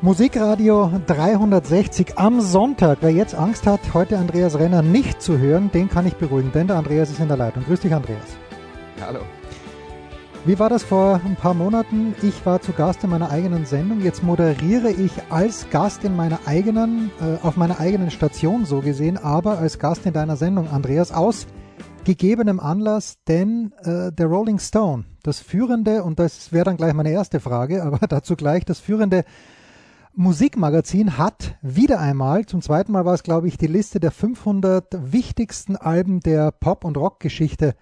Musikradio 360 am Sonntag. Wer jetzt Angst hat, heute Andreas Renner nicht zu hören, den kann ich beruhigen, denn der Andreas ist in der Leitung. Grüß dich, Andreas. Hallo. Wie war das vor ein paar Monaten? Ich war zu Gast in meiner eigenen Sendung. Jetzt moderiere ich als Gast in meiner eigenen, äh, auf meiner eigenen Station so gesehen, aber als Gast in deiner Sendung, Andreas, aus gegebenem Anlass, denn äh, der Rolling Stone, das führende, und das wäre dann gleich meine erste Frage, aber dazu gleich, das führende Musikmagazin hat wieder einmal, zum zweiten Mal war es, glaube ich, die Liste der 500 wichtigsten Alben der Pop- und Rockgeschichte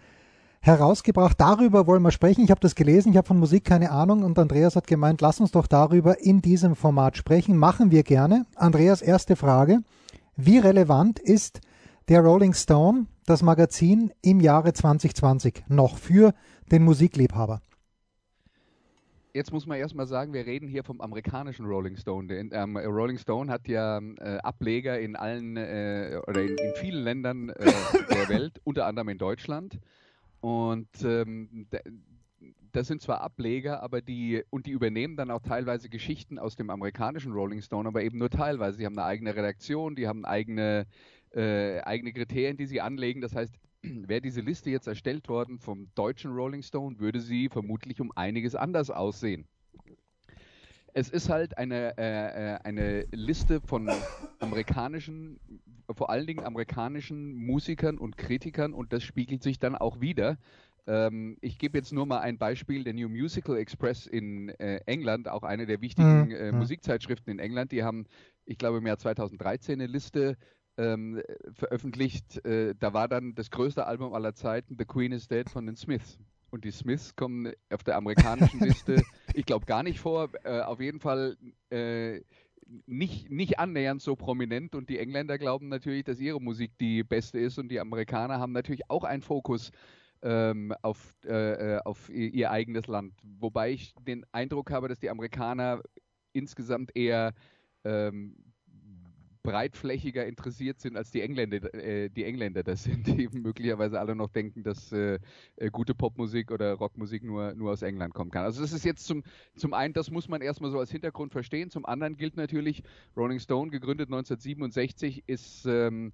herausgebracht. Darüber wollen wir sprechen. Ich habe das gelesen, ich habe von Musik keine Ahnung und Andreas hat gemeint, lass uns doch darüber in diesem Format sprechen. Machen wir gerne. Andreas, erste Frage. Wie relevant ist der Rolling Stone, das Magazin im Jahre 2020 noch für den Musikliebhaber? Jetzt muss man erstmal sagen, wir reden hier vom amerikanischen Rolling Stone. Den, ähm, Rolling Stone hat ja äh, Ableger in allen äh, oder in, in, vielen Ländern äh, der Welt, unter anderem in Deutschland. Und ähm, das sind zwar Ableger, aber die und die übernehmen dann auch teilweise Geschichten aus dem amerikanischen Rolling Stone, aber eben nur teilweise. Sie haben eine eigene Redaktion, die haben eigene äh, eigene Kriterien, die sie anlegen. Das heißt, wäre diese Liste jetzt erstellt worden vom deutschen Rolling Stone, würde sie vermutlich um einiges anders aussehen. Es ist halt eine, äh, äh, eine Liste von amerikanischen, vor allen Dingen amerikanischen Musikern und Kritikern und das spiegelt sich dann auch wieder. Ähm, ich gebe jetzt nur mal ein Beispiel, der New Musical Express in äh, England, auch eine der wichtigen äh, mhm. Musikzeitschriften in England, die haben, ich glaube, im Jahr 2013 eine Liste ähm, veröffentlicht. Äh, da war dann das größte Album aller Zeiten, The Queen is Dead von den Smiths. Und die Smiths kommen auf der amerikanischen Liste, ich glaube, gar nicht vor. Äh, auf jeden Fall äh, nicht, nicht annähernd so prominent. Und die Engländer glauben natürlich, dass ihre Musik die beste ist. Und die Amerikaner haben natürlich auch einen Fokus ähm, auf, äh, äh, auf ihr eigenes Land. Wobei ich den Eindruck habe, dass die Amerikaner insgesamt eher ähm, breitflächiger interessiert sind als die Engländer, äh, die Engländer das sind, die möglicherweise alle noch denken, dass äh, äh, gute Popmusik oder Rockmusik nur, nur aus England kommen kann. Also das ist jetzt zum, zum einen, das muss man erstmal so als Hintergrund verstehen. Zum anderen gilt natürlich, Rolling Stone, gegründet 1967, ist ähm,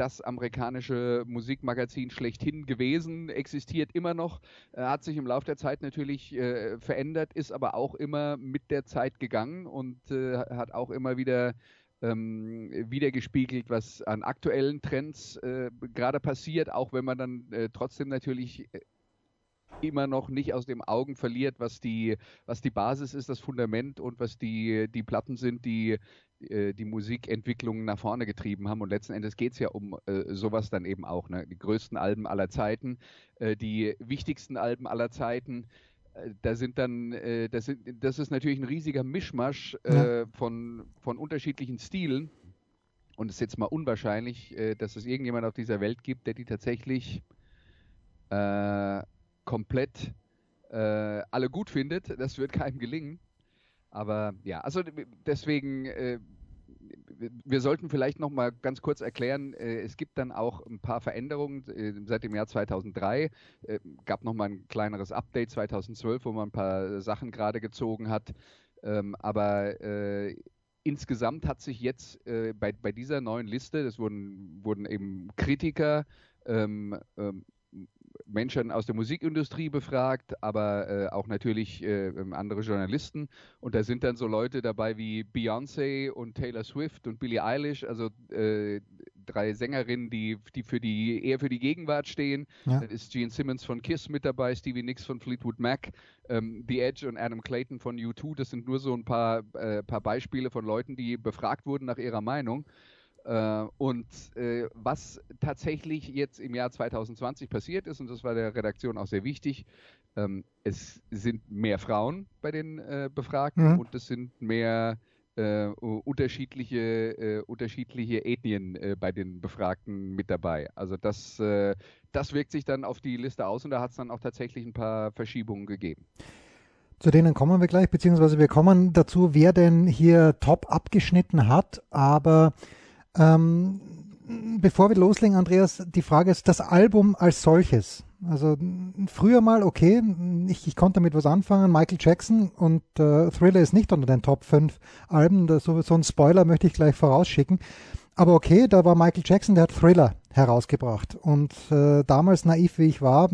das amerikanische Musikmagazin schlechthin gewesen, existiert immer noch, äh, hat sich im Laufe der Zeit natürlich äh, verändert, ist aber auch immer mit der Zeit gegangen und äh, hat auch immer wieder ähm, wiedergespiegelt, was an aktuellen Trends äh, gerade passiert, auch wenn man dann äh, trotzdem natürlich äh, immer noch nicht aus den Augen verliert, was die, was die Basis ist, das Fundament und was die, die Platten sind, die äh, die Musikentwicklung nach vorne getrieben haben. Und letzten Endes geht es ja um äh, sowas dann eben auch. Ne? Die größten Alben aller Zeiten, äh, die wichtigsten Alben aller Zeiten, da sind dann, äh, das, sind, das ist natürlich ein riesiger Mischmasch äh, von, von unterschiedlichen Stilen. Und es ist jetzt mal unwahrscheinlich, äh, dass es irgendjemand auf dieser Welt gibt, der die tatsächlich äh, komplett äh, alle gut findet. Das wird keinem gelingen. Aber ja, also deswegen wir sollten vielleicht noch mal ganz kurz erklären, äh, es gibt dann auch ein paar Veränderungen äh, seit dem Jahr 2003. Äh, gab noch mal ein kleineres Update 2012, wo man ein paar Sachen gerade gezogen hat. Ähm, aber insgesamt hat sich jetzt bei, bei dieser neuen Liste, das wurden, wurden eben Kritiker, ähm, ähm, Menschen aus der Musikindustrie befragt, aber äh, auch natürlich äh, ähm, andere Journalisten. Und da sind dann so Leute dabei wie Beyoncé und Taylor Swift und Billie Eilish, also äh, drei Sängerinnen, die, die, für die eher für die Gegenwart stehen. Ja. Dann ist Gene Simmons von Kiss mit dabei, Stevie Nicks von Fleetwood Mac, ähm, The Edge und Adam Clayton von U2. Das sind nur so ein paar, äh, paar Beispiele von Leuten, die befragt wurden nach ihrer Meinung. Äh, und äh, was tatsächlich jetzt im Jahr 2020 passiert ist, und das war der Redaktion auch sehr wichtig, ähm, es sind mehr Frauen bei den äh, Befragten mhm. und es sind mehr äh, unterschiedliche, äh, unterschiedliche Ethnien äh, bei den Befragten mit dabei. Also das, das wirkt sich dann auf die Liste aus und da hat es dann auch tatsächlich ein paar Verschiebungen gegeben. Zu denen kommen wir gleich, beziehungsweise wir kommen dazu, wer denn hier top abgeschnitten hat. Aber ähm, bevor wir loslegen, Andreas, die Frage ist das Album als solches. Also früher mal, okay, ich, ich konnte damit was anfangen. Michael Jackson und äh, Thriller ist nicht unter den Top 5 Alben. Das, so, so ein Spoiler möchte ich gleich vorausschicken. Aber okay, da war Michael Jackson, der hat Thriller herausgebracht. Und äh, damals naiv wie ich war,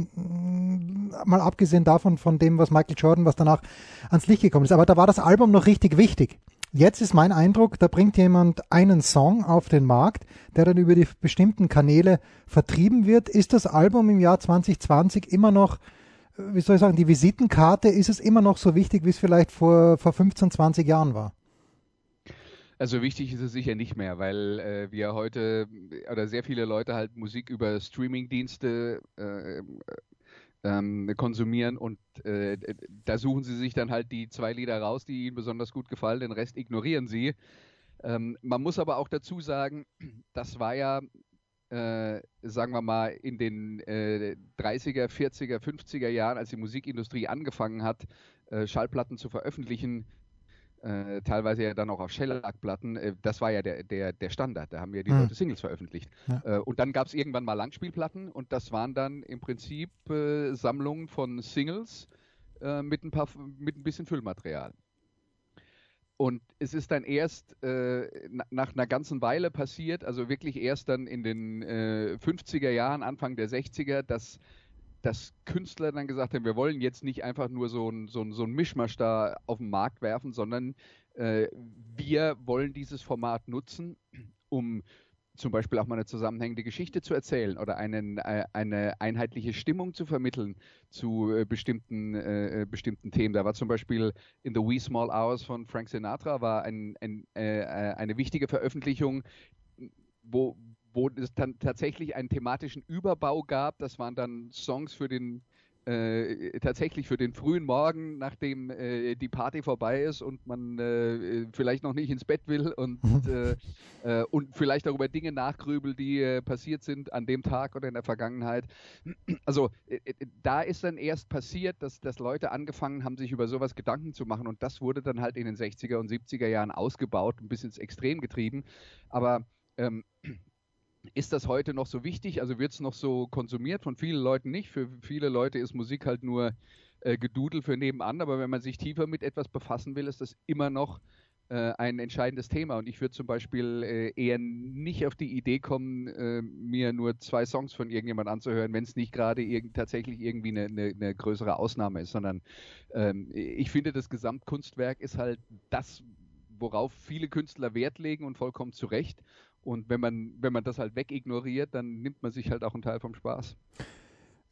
mal abgesehen davon, von dem, was Michael Jordan, was danach ans Licht gekommen ist. Aber da war das Album noch richtig wichtig. Jetzt ist mein Eindruck, da bringt jemand einen Song auf den Markt, der dann über die bestimmten Kanäle vertrieben wird. Ist das Album im Jahr 2020 immer noch, wie soll ich sagen, die Visitenkarte? Ist es immer noch so wichtig, wie es vielleicht vor, vor 15, 20 Jahren war? Also wichtig ist es sicher nicht mehr, weil äh, wir heute oder sehr viele Leute halt Musik über Streamingdienste äh, ähm, konsumieren und äh, da suchen sie sich dann halt die zwei Lieder raus, die ihnen besonders gut gefallen, den Rest ignorieren sie. Ähm, man muss aber auch dazu sagen, das war ja, äh, sagen wir mal, in den äh, 30er, 40er, 50er Jahren, als die Musikindustrie angefangen hat, äh, Schallplatten zu veröffentlichen, äh, teilweise ja dann auch auf Shellac-Platten, äh, das war ja der, der, der Standard. Da haben wir die hm. Leute Singles veröffentlicht. Ja. Äh, und dann gab es irgendwann mal Langspielplatten und das waren dann im Prinzip äh, Sammlungen von Singles äh, mit, ein paar, mit ein bisschen Füllmaterial. Und es ist dann erst äh, nach einer ganzen Weile passiert, also wirklich erst dann in den 50er Jahren, Anfang der 60er, dass dass Künstler dann gesagt haben, wir wollen jetzt nicht einfach nur so ein, so ein, so ein Mischmasch da auf den Markt werfen, sondern äh, wir wollen dieses Format nutzen, um zum Beispiel auch mal eine zusammenhängende Geschichte zu erzählen oder einen, äh, eine einheitliche Stimmung zu vermitteln zu äh, bestimmten, äh, äh bestimmten Themen. Da war zum Beispiel In the Wee Small Hours von Frank Sinatra war ein, ein, äh, eine wichtige Veröffentlichung, wo, wo es dann tatsächlich einen thematischen Überbau gab. Das waren dann Songs für den äh, tatsächlich für den frühen Morgen, nachdem äh, die Party vorbei ist und man äh, vielleicht noch nicht ins Bett will und, äh, äh, und vielleicht auch über Dinge nachgrübelt, die äh, passiert sind an dem Tag oder in der Vergangenheit. Also da ist dann erst passiert, dass, dass Leute angefangen haben, sich über sowas Gedanken zu machen und das wurde dann halt in den 60er und 70er Jahren ausgebaut, ein bisschen ins Extrem getrieben. Aber ähm, ist das heute noch so wichtig? Also wird es noch so konsumiert? Von vielen Leuten nicht. Für viele Leute ist Musik halt nur äh, Gedudel für nebenan. Aber wenn man sich tiefer mit etwas befassen will, ist das immer noch äh, ein entscheidendes Thema. Und ich würde zum Beispiel äh, eher nicht auf die Idee kommen, äh, mir nur zwei Songs von irgendjemand anzuhören, wenn es nicht gerade irg tatsächlich irgendwie eine, eine, eine, größere Ausnahme ist, sondern ähm, ich finde, das Gesamtkunstwerk ist halt das, worauf viele Künstler Wert legen und vollkommen zu Recht. Und wenn man, wenn man das halt wegignoriert, dann nimmt man sich halt auch einen Teil vom Spaß.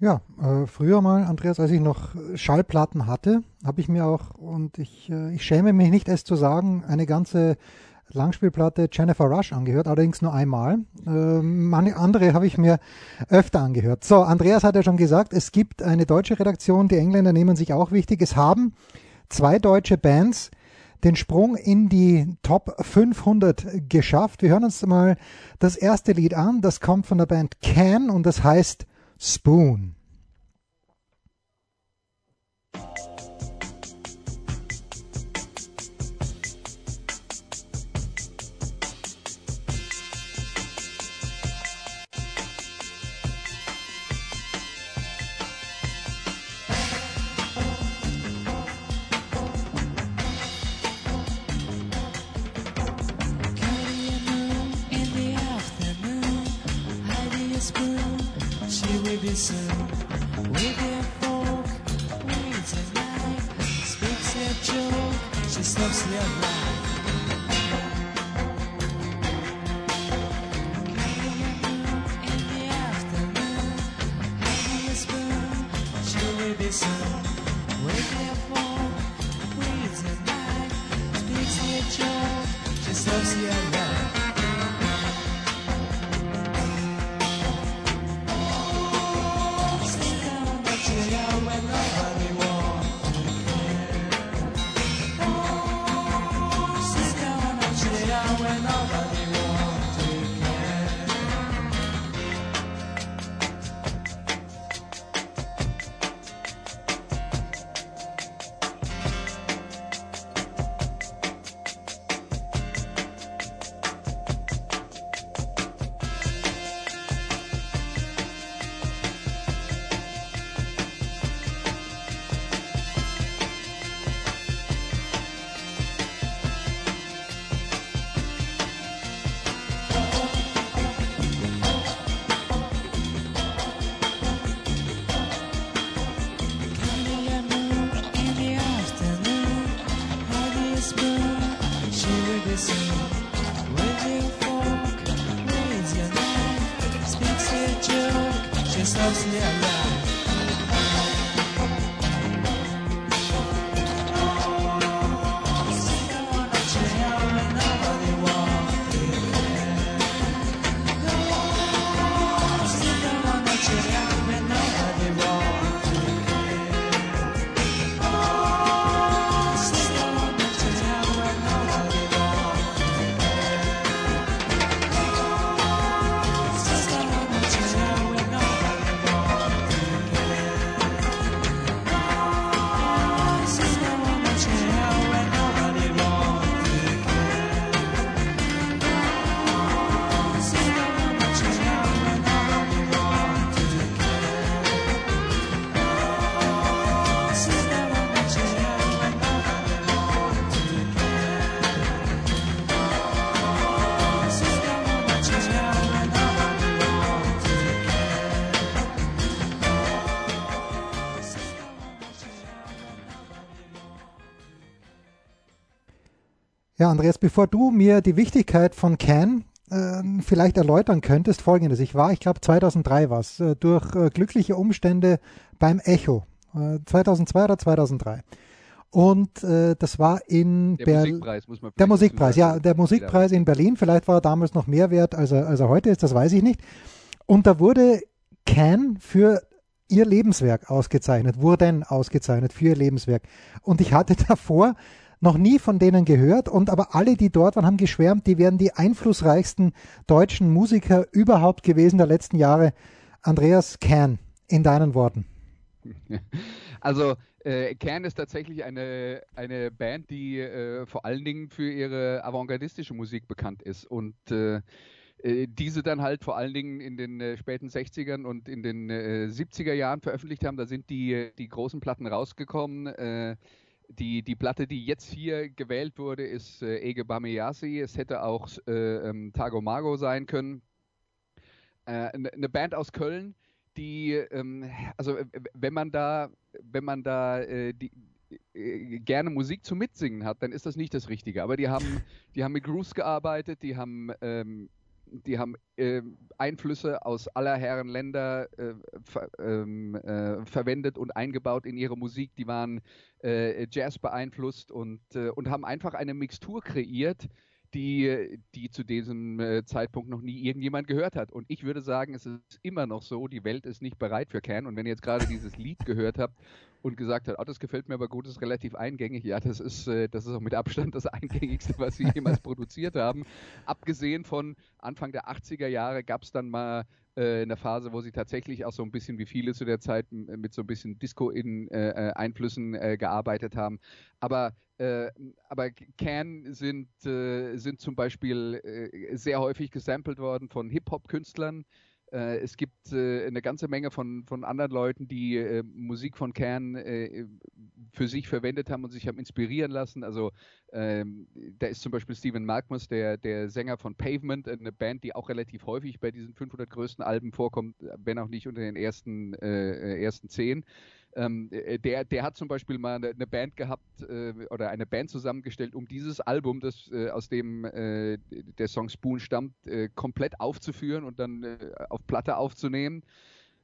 Ja, äh, früher mal, Andreas, als ich noch Schallplatten hatte, habe ich mir auch, und ich, äh, ich schäme mich nicht, es zu sagen, eine ganze Langspielplatte Jennifer Rush angehört, allerdings nur einmal. Ähm, andere habe ich mir öfter angehört. So, Andreas hat ja schon gesagt, es gibt eine deutsche Redaktion, die Engländer nehmen sich auch wichtig. Es haben zwei deutsche Bands den Sprung in die Top 500 geschafft. Wir hören uns mal das erste Lied an. Das kommt von der Band Can und das heißt Spoon. she slips me a. Ja, Andreas, bevor du mir die Wichtigkeit von Can äh, vielleicht erläutern könntest, folgendes. Ich war, ich glaube 2003 war es, äh, durch äh, glückliche Umstände beim Echo. 2002 äh, oder 2003. Und äh, das war in der Berlin. Musikpreis, muss man Der Musikpreis, ja, der Musikpreis in Berlin. Vielleicht war er damals noch mehr wert, als er, als er heute ist, das weiß ich nicht. Und da wurde Can für ihr Lebenswerk ausgezeichnet, wurden ausgezeichnet für ihr Lebenswerk. Und ich hatte davor noch nie von denen gehört und aber alle, die dort waren, haben geschwärmt, die wären die einflussreichsten deutschen Musiker überhaupt gewesen der letzten Jahre. Andreas Kern, in deinen Worten. Also äh, Kern ist tatsächlich eine, eine Band, die äh, vor allen Dingen für ihre avantgardistische Musik bekannt ist und äh, äh diese dann halt vor allen Dingen in den äh, späten 60ern und in den 70er äh, Jahren veröffentlicht haben. Da sind die, die großen Platten rausgekommen die, die Platte, die jetzt hier gewählt wurde, ist äh, Ege Bameyasi. Es hätte auch äh, ähm, Tago Mago sein können. Eine äh, ne Band aus Köln, die, ähm, also wenn man da, wenn man da äh, die, äh, gerne Musik zum Mitsingen hat, dann ist das nicht das Richtige. Aber die haben, die haben mit Grooves gearbeitet, die haben ähm, die haben äh, Einflüsse aus aller Herren Länder äh, ver, ähm, äh, verwendet und eingebaut in ihre Musik. Die waren äh, Jazz beeinflusst und, äh, und haben einfach eine Mixtur kreiert, die, die zu diesem äh, Zeitpunkt noch nie irgendjemand gehört hat. Und ich würde sagen, es ist immer noch so, die Welt ist nicht bereit für Can. Und wenn ihr jetzt gerade dieses Lied gehört habt und gesagt habt, oh, das gefällt mir aber gut, ist relativ eingängig, ja, das ist, äh, das ist auch mit Abstand das eingängigste, was sie jemals produziert haben. Abgesehen von Anfang der 80er Jahre gab es dann mal äh, in der Phase, wo sie tatsächlich auch so ein bisschen wie viele zu der Zeit mit so ein bisschen Disco-Einflüssen äh, äh, gearbeitet haben. Aber äh, aber Can sind, äh, sind zum Beispiel äh, sehr häufig gesampelt worden von Hip-Hop-Künstlern. Äh, es gibt äh, eine ganze Menge von, von anderen Leuten, die äh, Musik von Can für sich verwendet haben und sich haben inspirieren lassen. Also ähm, da ist zum Beispiel Steven Markmus, der, der Sänger von Pavement, eine Band, die auch relativ häufig bei diesen 500 größten Alben vorkommt, wenn auch nicht unter den ersten, ersten zehn. Ähm, äh, der, der hat zum Beispiel mal eine, eine Band gehabt äh, oder eine Band zusammengestellt, um dieses Album, das äh, aus dem äh, der Song Spoon stammt, äh, komplett aufzuführen und dann äh, auf Platte aufzunehmen.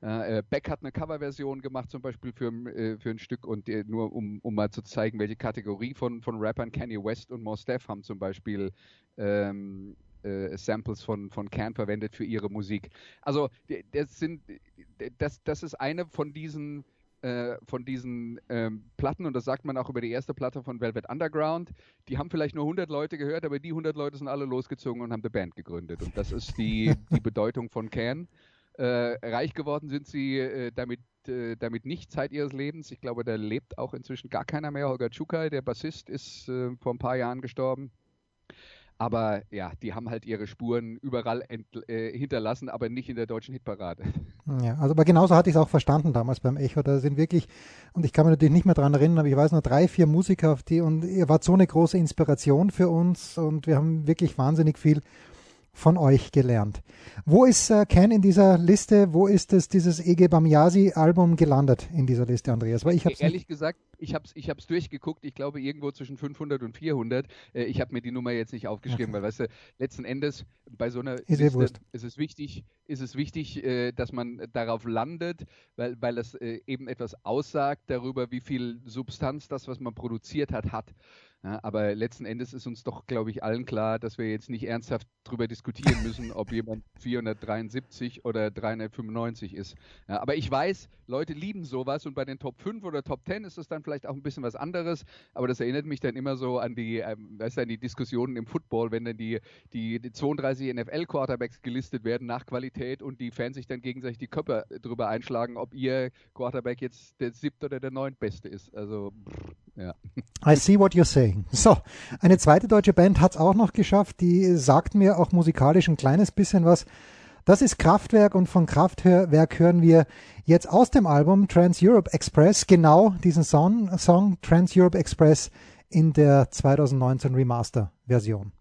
Beck hat eine Coverversion gemacht, zum Beispiel für, für ein Stück und nur um, um mal zu zeigen, welche Kategorie von, von Rappern Kanye West und Mos Def haben zum Beispiel ähm, Samples von, von Can verwendet für ihre Musik. Also das sind das, das ist eine von diesen äh, von diesen ähm, Platten, und das sagt man auch über die erste Platte von Velvet Underground, die haben vielleicht nur 100 Leute gehört, aber die 100 Leute sind alle losgezogen und haben eine Band gegründet. Und das ist die, die Bedeutung von Can. Äh, reich geworden sind sie äh, damit, äh, damit nicht Zeit ihres Lebens. Ich glaube, da lebt auch inzwischen gar keiner mehr. Holger Tschukai, der Bassist, ist äh, vor ein paar Jahren gestorben. Aber ja, die haben halt ihre Spuren überall äh, hinterlassen, aber nicht in der deutschen Hitparade. Ja, also aber genauso hatte ich es auch verstanden damals beim Echo. Da sind wirklich, und ich kann mich natürlich nicht mehr dran erinnern, aber ich weiß nur drei, vier Musiker auf die und ihr wart so eine große Inspiration für uns und wir haben wirklich wahnsinnig viel von euch gelernt. Wo ist äh, Ken in dieser Liste? Wo ist es dieses Ege Bamyasi Album gelandet in dieser Liste, Andreas? Weil ich hab's ehrlich nicht... gesagt, ich habe es ich hab's durchgeguckt. Ich glaube irgendwo zwischen 500 und 400. Äh, ich habe mir die Nummer jetzt nicht aufgeschrieben, okay. weil weißt du, letzten Endes bei so einer ist, Liste ist es wichtig, ist es wichtig, äh, dass man darauf landet, weil weil es äh, eben etwas aussagt darüber, wie viel Substanz das, was man produziert hat, hat. Ja, aber letzten Endes ist uns doch, glaube ich, allen klar, dass wir jetzt nicht ernsthaft darüber diskutieren müssen, ob jemand 473 oder 395 ist. Ja, aber ich weiß, Leute lieben sowas und bei den Top 5 oder Top 10 ist das dann vielleicht auch ein bisschen was anderes. Aber das erinnert mich dann immer so an die, ähm, weißt du, an die Diskussionen im Football, wenn dann die, die, die 32 NFL-Quarterbacks gelistet werden nach Qualität und die Fans sich dann gegenseitig die Köpfe drüber einschlagen, ob ihr Quarterback jetzt der siebte oder der neuntbeste ist. Also, ja. I see what you're saying. So, eine zweite deutsche Band hat es auch noch geschafft, die sagt mir auch musikalisch ein kleines bisschen was. Das ist Kraftwerk und von Kraftwerk hören wir jetzt aus dem Album Trans Europe Express genau diesen Song, Song Trans Europe Express in der 2019 Remaster Version.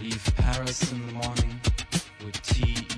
Leave Paris in the morning with tea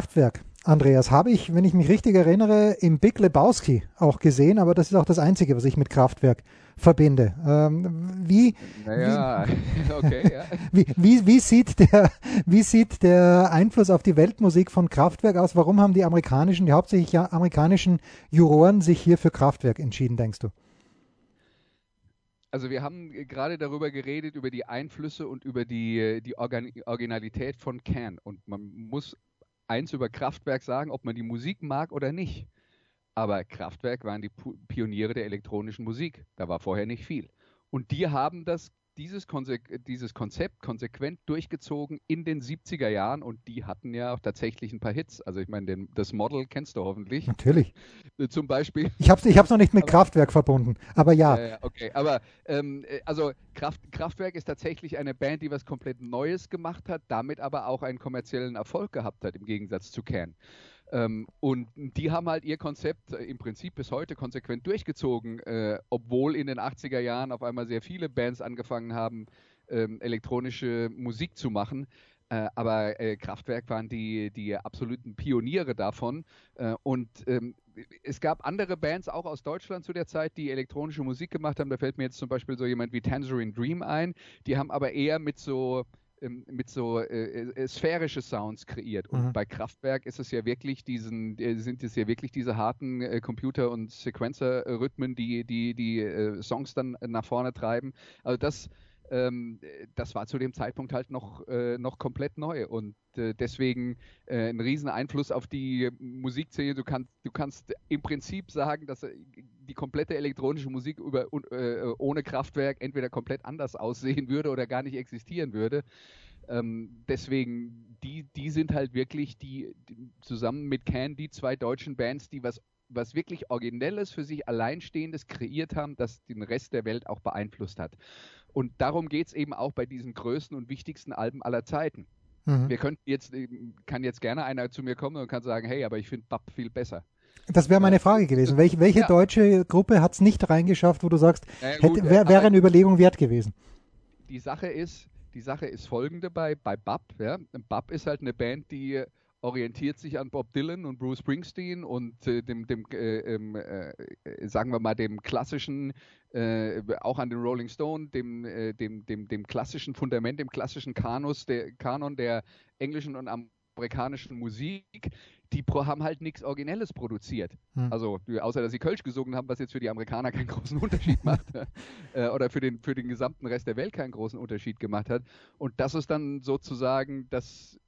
Kraftwerk, Andreas, habe ich, wenn ich mich richtig erinnere, im Big Lebowski auch gesehen, aber das ist auch das Einzige, was ich mit Kraftwerk verbinde. Ähm, wie, naja, wie, okay, ja. wie, wie, wie, sieht der, wie sieht der Einfluss auf die Weltmusik von Kraftwerk aus? Warum haben die amerikanischen, die hauptsächlich amerikanischen Juroren sich hier für Kraftwerk entschieden, denkst du? Also wir haben gerade darüber geredet, über die Einflüsse und über die, die Organ Originalität von Can. Und man muss eins über Kraftwerk sagen, ob man die Musik mag oder nicht. Aber Kraftwerk waren die Pioniere der elektronischen Musik. Da war vorher nicht viel. Und die haben das dieses, Konse dieses Konzept konsequent durchgezogen in den 70er Jahren und die hatten ja auch tatsächlich ein paar Hits. Also ich meine, das Model kennst du hoffentlich. Natürlich. Äh, zum Beispiel. Ich habe es ich noch nicht mit aber, Kraftwerk verbunden, aber ja. Äh, okay, aber ähm, äh, also Kraft, Kraftwerk ist tatsächlich eine Band, die was komplett Neues gemacht hat, damit aber auch einen kommerziellen Erfolg gehabt hat, im Gegensatz zu Can. Ähm, und die haben halt ihr Konzept äh, im Prinzip bis heute konsequent durchgezogen, äh, obwohl in den 80er Jahren auf einmal sehr viele Bands angefangen haben, ähm, elektronische Musik zu machen. Äh, aber äh, Kraftwerk waren die, die absoluten Pioniere davon. Äh, und ähm, es gab andere Bands auch aus Deutschland zu der Zeit, die elektronische Musik gemacht haben. Da fällt mir jetzt zum Beispiel so jemand wie Tangerine Dream ein. Die haben aber eher mit so ähm, mit so äh, äh, sphärische Sounds kreiert. Und mhm. bei Kraftwerk ist es ja wirklich diesen, äh, sind es ja wirklich diese harten äh, Computer- und Sequencer-Rhythmen, die die, die äh, Songs dann nach vorne treiben. Also das ähm, das war zu dem Zeitpunkt halt noch, äh, noch komplett neu und deswegen äh, ein riesen Einfluss auf die Musikszene. Du kannst, du kannst im Prinzip sagen, dass die komplette elektronische Musik über, äh, ohne Kraftwerk entweder komplett anders aussehen würde oder gar nicht existieren würde. Ähm, deswegen, die, die sind halt wirklich die, die, zusammen mit Can die zwei deutschen Bands, die was was wirklich Originelles für sich Alleinstehendes kreiert haben, das den Rest der Welt auch beeinflusst hat. Und darum geht es eben auch bei diesen größten und wichtigsten Alben aller Zeiten. Mhm. Wir könnten jetzt, kann jetzt gerne einer zu mir kommen und kann sagen, hey, aber ich finde Bab viel besser. Das wäre meine Frage gewesen. Welche, welche ja. deutsche Gruppe hat es nicht reingeschafft, wo du sagst, hätte, wär, wäre eine Überlegung wert gewesen? Die Sache ist, die Sache ist folgende bei, bei Bab. Ja? Bab ist halt eine Band, die orientiert sich an Bob Dylan und Bruce Springsteen und äh, dem, dem äh, ähm, äh, sagen wir mal, dem klassischen, äh, auch an den Rolling Stone, dem, äh, dem, dem, dem klassischen Fundament, dem klassischen Kanus, der, Kanon der englischen und amerikanischen Musik. Die haben halt nichts Originelles produziert. Hm. Also, außer dass sie Kölsch gesungen haben, was jetzt für die Amerikaner keinen großen Unterschied macht. Äh, oder für den, für den gesamten Rest der Welt keinen großen Unterschied gemacht hat. Und das ist dann sozusagen das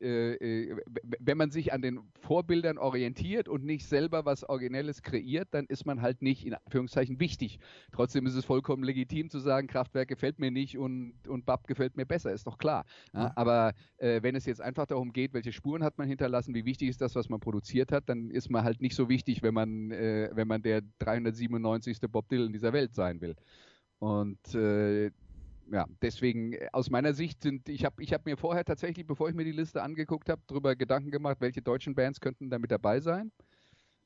äh, äh wenn man sich an den Vorbildern orientiert und nicht selber was Originelles kreiert, dann ist man halt nicht in Anführungszeichen wichtig. Trotzdem ist es vollkommen legitim zu sagen, Kraftwerk gefällt mir nicht und, und Bab gefällt mir besser, ist doch klar. Ja, aber äh, wenn es jetzt einfach darum geht, welche Spuren hat man hinterlassen, wie wichtig ist das, was man produziert hat, dann ist man halt nicht so wichtig, wenn man, äh, wenn man der 397. Bob Dylan dieser Welt sein will. Und äh, ja, deswegen äh, aus meiner Sicht sind, ich habe ich hab mir vorher tatsächlich, bevor ich mir die Liste angeguckt habe, darüber Gedanken gemacht, welche deutschen Bands könnten da mit dabei sein.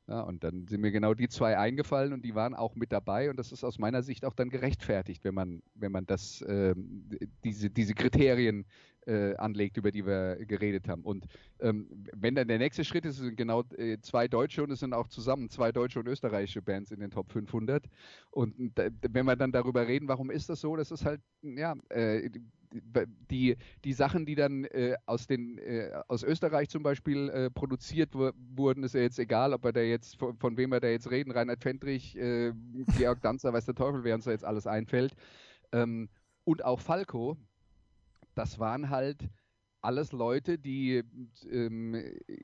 Ja, und dann sind mir genau die zwei eingefallen und die waren auch mit dabei und das ist aus meiner Sicht auch dann gerechtfertigt, wenn man, wenn man das, ähm, diese, diese Kriterien äh, anlegt, über die wir geredet haben. Und ähm, wenn dann der nächste Schritt ist, sind genau äh, zwei deutsche und es sind auch zusammen zwei deutsche und österreichische Bands in den Top 500. Und da, wenn wir dann darüber reden, warum ist das so, das ist halt, ja, äh, die, die Sachen, die dann äh, aus, den, äh, aus Österreich zum Beispiel äh, produziert wurden, ist ja jetzt egal, ob wir da jetzt, von, von wem wir da jetzt reden, Reinhard Fendrich, äh, Georg Danzer, weiß der Teufel, wer uns da jetzt alles einfällt. Ähm, und auch Falco, das waren halt alles Leute, die ähm,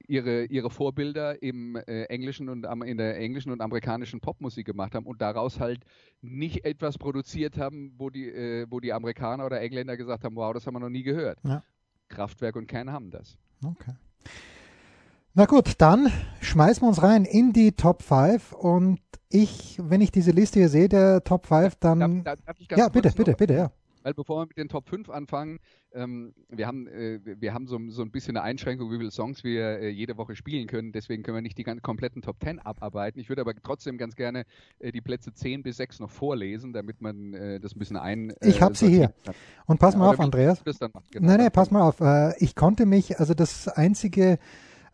ihre, ihre Vorbilder im äh, englischen und in der englischen und amerikanischen Popmusik gemacht haben und daraus halt nicht etwas produziert haben, wo die, äh, wo die Amerikaner oder Engländer gesagt haben, wow, das haben wir noch nie gehört. Ja. Kraftwerk und Kern haben das. Okay. Na gut, dann schmeißen wir uns rein in die Top 5 und ich, wenn ich diese Liste hier sehe, der Top 5, dann. Darf, darf ja, bitte, bitte, bitte, ja. Weil bevor wir mit den Top 5 anfangen, ähm, wir haben, äh, wir haben so, so ein bisschen eine Einschränkung, wie viele Songs wir äh, jede Woche spielen können. Deswegen können wir nicht die ganzen, kompletten Top 10 abarbeiten. Ich würde aber trotzdem ganz gerne äh, die Plätze 10 bis 6 noch vorlesen, damit man äh, das ein bisschen ein. Äh, ich habe sie hier. Und pass mal ja, auf, Andreas. Genau. Nein, nein, pass mal auf. Äh, ich konnte mich, also das einzige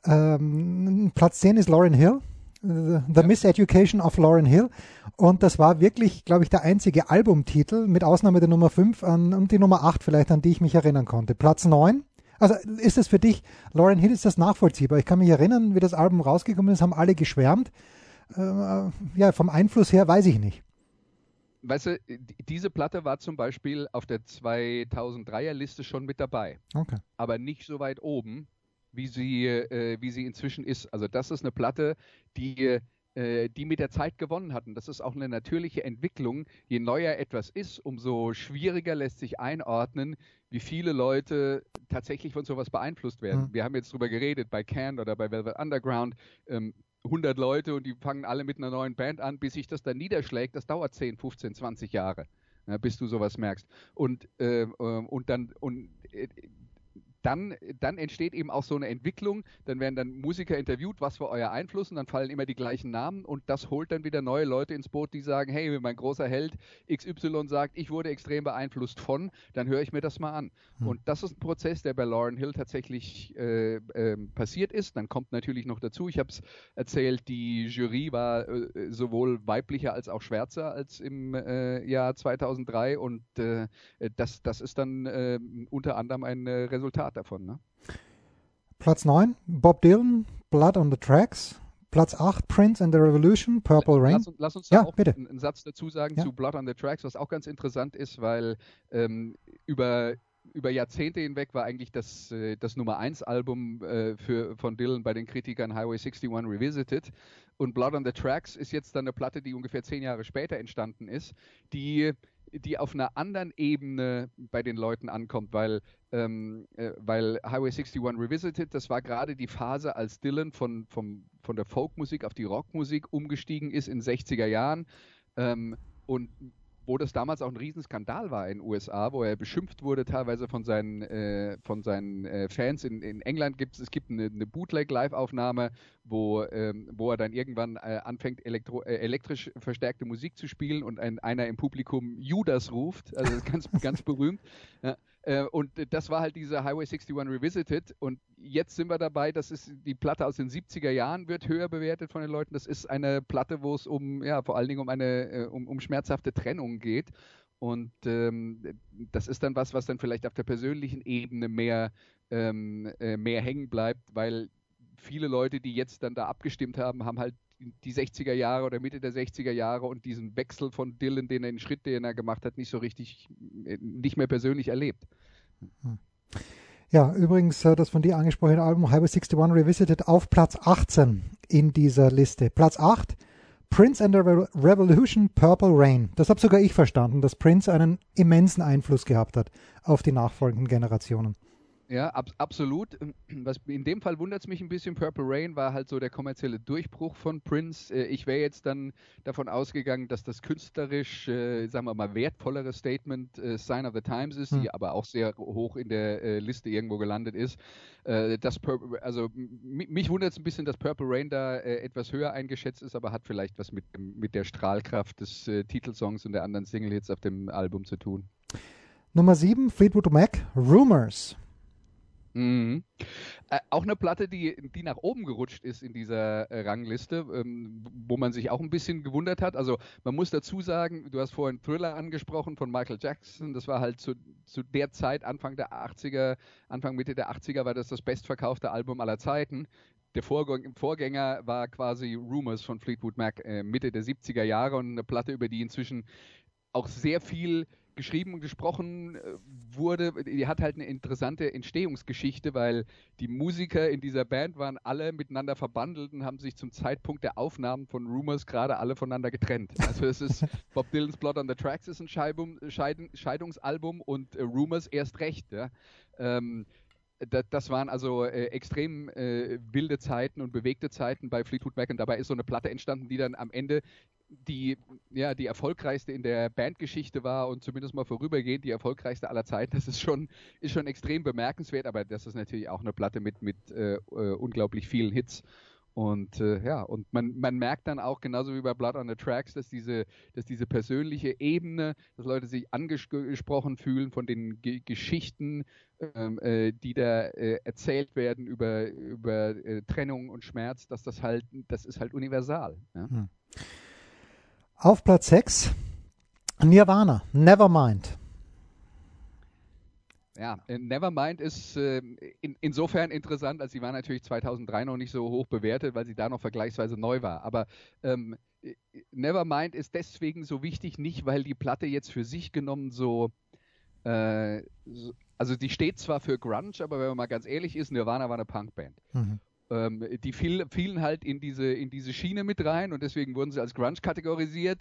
Ähm, Platz 10 ist Lauren Hill. The, the ja. Miseducation of Lauren Hill. Und das war wirklich, glaube ich, der einzige Albumtitel, mit Ausnahme der Nummer 5 an, und die Nummer 8 vielleicht, an die ich mich erinnern konnte. Platz 9. Also ist es für dich, Lauren Hill, ist das nachvollziehbar? Ich kann mich erinnern, wie das Album rausgekommen ist, haben alle geschwärmt. Äh, ja, vom Einfluss her weiß ich nicht weißt du, diese Platte war zum Beispiel auf der 2003er Liste schon mit dabei. Okay. Aber nicht so weit oben, wie sie, äh, wie sie inzwischen ist. Also das ist eine Platte, die, äh, die mit der Zeit gewonnen hat. Und das ist auch eine natürliche Entwicklung. Je neuer etwas ist, umso schwieriger lässt sich einordnen, wie viele Leute tatsächlich von sowas beeinflusst werden. Mhm. Wir haben jetzt drüber geredet bei Can oder bei Velvet Underground. Ähm, 100 Leute und die fangen alle mit einer neuen Band an, bis sich das dann niederschlägt, das dauert 10, 15, 20 Jahre, ja, bis du sowas merkst. Und, äh, ähm, und dann, und äh, dann, dann entsteht eben auch so eine Entwicklung. Dann werden dann Musiker interviewt, was war euer Einfluss? Und dann fallen immer die gleichen Namen und das holt dann wieder neue Leute ins Boot, die sagen, hey, mein großer Held XY sagt, ich wurde extrem beeinflusst von, dann höre ich mir das mal an. Hm. Und das ist ein Prozess, der bei Lauren Hill tatsächlich äh, äh, passiert ist. Dann kommt natürlich noch dazu, ich habe es erzählt, die Jury war äh, sowohl weiblicher als auch schwärzer als im äh, Jahr 2003 und äh, das, das ist dann äh, unter anderem ein Resultat davon. Ne? Platz 9, Bob Dylan, Blood on the Tracks. Platz 8, Prince and the Revolution, Purple Rain. Lass, lass uns da ja, auch bitte. einen Satz dazu sagen ja. zu Blood on the Tracks, was auch ganz interessant ist, weil ähm, über, über Jahrzehnte hinweg war eigentlich das, äh, das Nummer 1 Album äh, für, von Dylan bei den Kritikern Highway 61 Revisited. Und Blood on the Tracks ist jetzt dann eine Platte, die ungefähr zehn Jahre später entstanden ist, die die auf einer anderen Ebene bei den Leuten ankommt, weil, ähm, äh, weil Highway 61 Revisited, das war gerade die Phase, als Dylan von, vom, von der Folkmusik auf die Rockmusik umgestiegen ist in 60er Jahren. Ähm, und wo das damals auch ein Riesenskandal war in den USA, wo er beschimpft wurde teilweise von seinen, äh, von seinen äh, Fans. In, in England gibt es, es gibt eine, eine Bootleg-Live-Aufnahme, wo, ähm, wo er dann irgendwann äh, anfängt, elektro, äh, elektrisch verstärkte Musik zu spielen und ein, einer im Publikum Judas ruft. Also ganz, ganz berühmt. Ja. Äh, und das war halt diese Highway 61 Revisited. Und jetzt sind wir dabei, das ist die Platte aus den 70er Jahren, wird höher bewertet von den Leuten. Das ist eine Platte, wo es um, ja, vor allen Dingen um eine, äh, um, um schmerzhafte Trennung geht. Und ähm, das ist dann was, was dann vielleicht auf der persönlichen Ebene mehr, ähm, äh, mehr hängen bleibt, weil viele Leute, die jetzt dann da abgestimmt haben, haben halt die 60er Jahre oder Mitte der 60er Jahre und diesen Wechsel von Dylan, den er den Schritt, den er gemacht hat, nicht so richtig, äh, nicht mehr persönlich erlebt. Ja, übrigens äh, das von dir angesprochene Album Highway 61 Revisited auf Platz 18 in dieser Liste. Platz 8, Prince and the Revolution Purple Rain. Das habe sogar ich verstanden, dass Prince einen immensen Einfluss gehabt hat auf die nachfolgenden Generationen. Ja, ab, absolut. Was, in dem Fall wundert es mich ein bisschen. Purple Rain war halt so der kommerzielle Durchbruch von Prince. Äh, ich wäre jetzt dann davon ausgegangen, dass das künstlerisch, äh, sagen wir mal, wertvollere Statement äh, Sign of the Times ist, hm. die aber auch sehr hoch in der äh, Liste irgendwo gelandet ist. Äh, das also mich wundert es ein bisschen, dass Purple Rain da äh, etwas höher eingeschätzt ist, aber hat vielleicht was mit, mit der Strahlkraft des Titelsongs und der anderen Single-Hits auf dem Album zu tun. Nummer 7, Fleetwood Mac, Rumors. Mhm. Äh, auch eine Platte, die, die nach oben gerutscht ist in dieser äh, Rangliste, ähm, wo man sich auch ein bisschen gewundert hat. Also man muss dazu sagen, du hast vorhin Thriller angesprochen von Michael Jackson. Das war halt zu, zu der Zeit, Anfang der 80er, Anfang Mitte der 80er, war das das bestverkaufte Album aller Zeiten. Der Vorgänger war quasi Rumors von Fleetwood Mac äh, Mitte der 70er Jahre und eine Platte, über die inzwischen auch sehr viel geschrieben und gesprochen äh, wurde, die hat halt eine interessante Entstehungsgeschichte, weil die Musiker in dieser Band waren alle miteinander verbandelt und haben sich zum Zeitpunkt der Aufnahmen von Rumors gerade alle voneinander getrennt. Also es ist Bob Dylan's Blood on the Tracks ist ein Scheidung, Scheidungsalbum und äh, Rumors erst recht. Ja. Ähm, das waren also äh, extrem äh, wilde Zeiten und bewegte Zeiten bei Fleetwood Mac und dabei ist so eine Platte entstanden, die dann am Ende die, ja, die erfolgreichste in der Bandgeschichte war und zumindest mal vorübergehend die erfolgreichste aller Zeiten. Das ist schon, ist schon extrem bemerkenswert, aber das ist natürlich auch eine Platte mit, mit äh, äh unglaublich vielen Hits. Und äh, ja, und man, man merkt dann auch, genauso wie bei Blood on the Tracks, dass diese, dass diese persönliche Ebene, dass Leute sich angesprochen fühlen von den G Geschichten, ähm, äh, die da äh, erzählt werden über, über äh, Trennung und Schmerz, dass das halt, das ist halt universal. Ja? Hm. Auf Platz 6 Nirvana, Nevermind. Ja, äh, Nevermind ist äh, in, insofern interessant, als sie war natürlich 2003 noch nicht so hoch bewertet, weil sie da noch vergleichsweise neu war. Aber ähm, äh, Nevermind ist deswegen so wichtig, nicht weil die Platte jetzt für sich genommen so, äh, so also die steht zwar für Grunge, aber wenn man mal ganz ehrlich ist, Nirvana war eine Punkband. Mhm. Ähm, die fiel, fielen halt in diese, in diese Schiene mit rein und deswegen wurden sie als Grunge kategorisiert.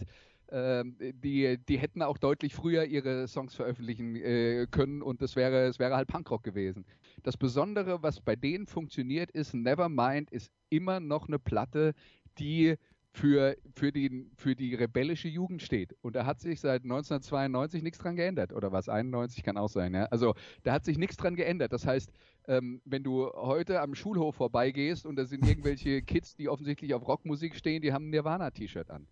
Ähm, die, die hätten auch deutlich früher ihre Songs veröffentlichen äh, können und das wäre, es wäre halt Punkrock gewesen. Das Besondere, was bei denen funktioniert, ist, Nevermind ist immer noch eine Platte, die für, für, die, für die rebellische Jugend steht. Und da hat sich seit 1992 nichts dran geändert. Oder was? 91 kann auch sein. Ja? Also da hat sich nichts dran geändert. Das heißt, ähm, wenn du heute am Schulhof vorbeigehst und da sind irgendwelche Kids, die offensichtlich auf Rockmusik stehen, die haben ein Nirvana-T-Shirt an.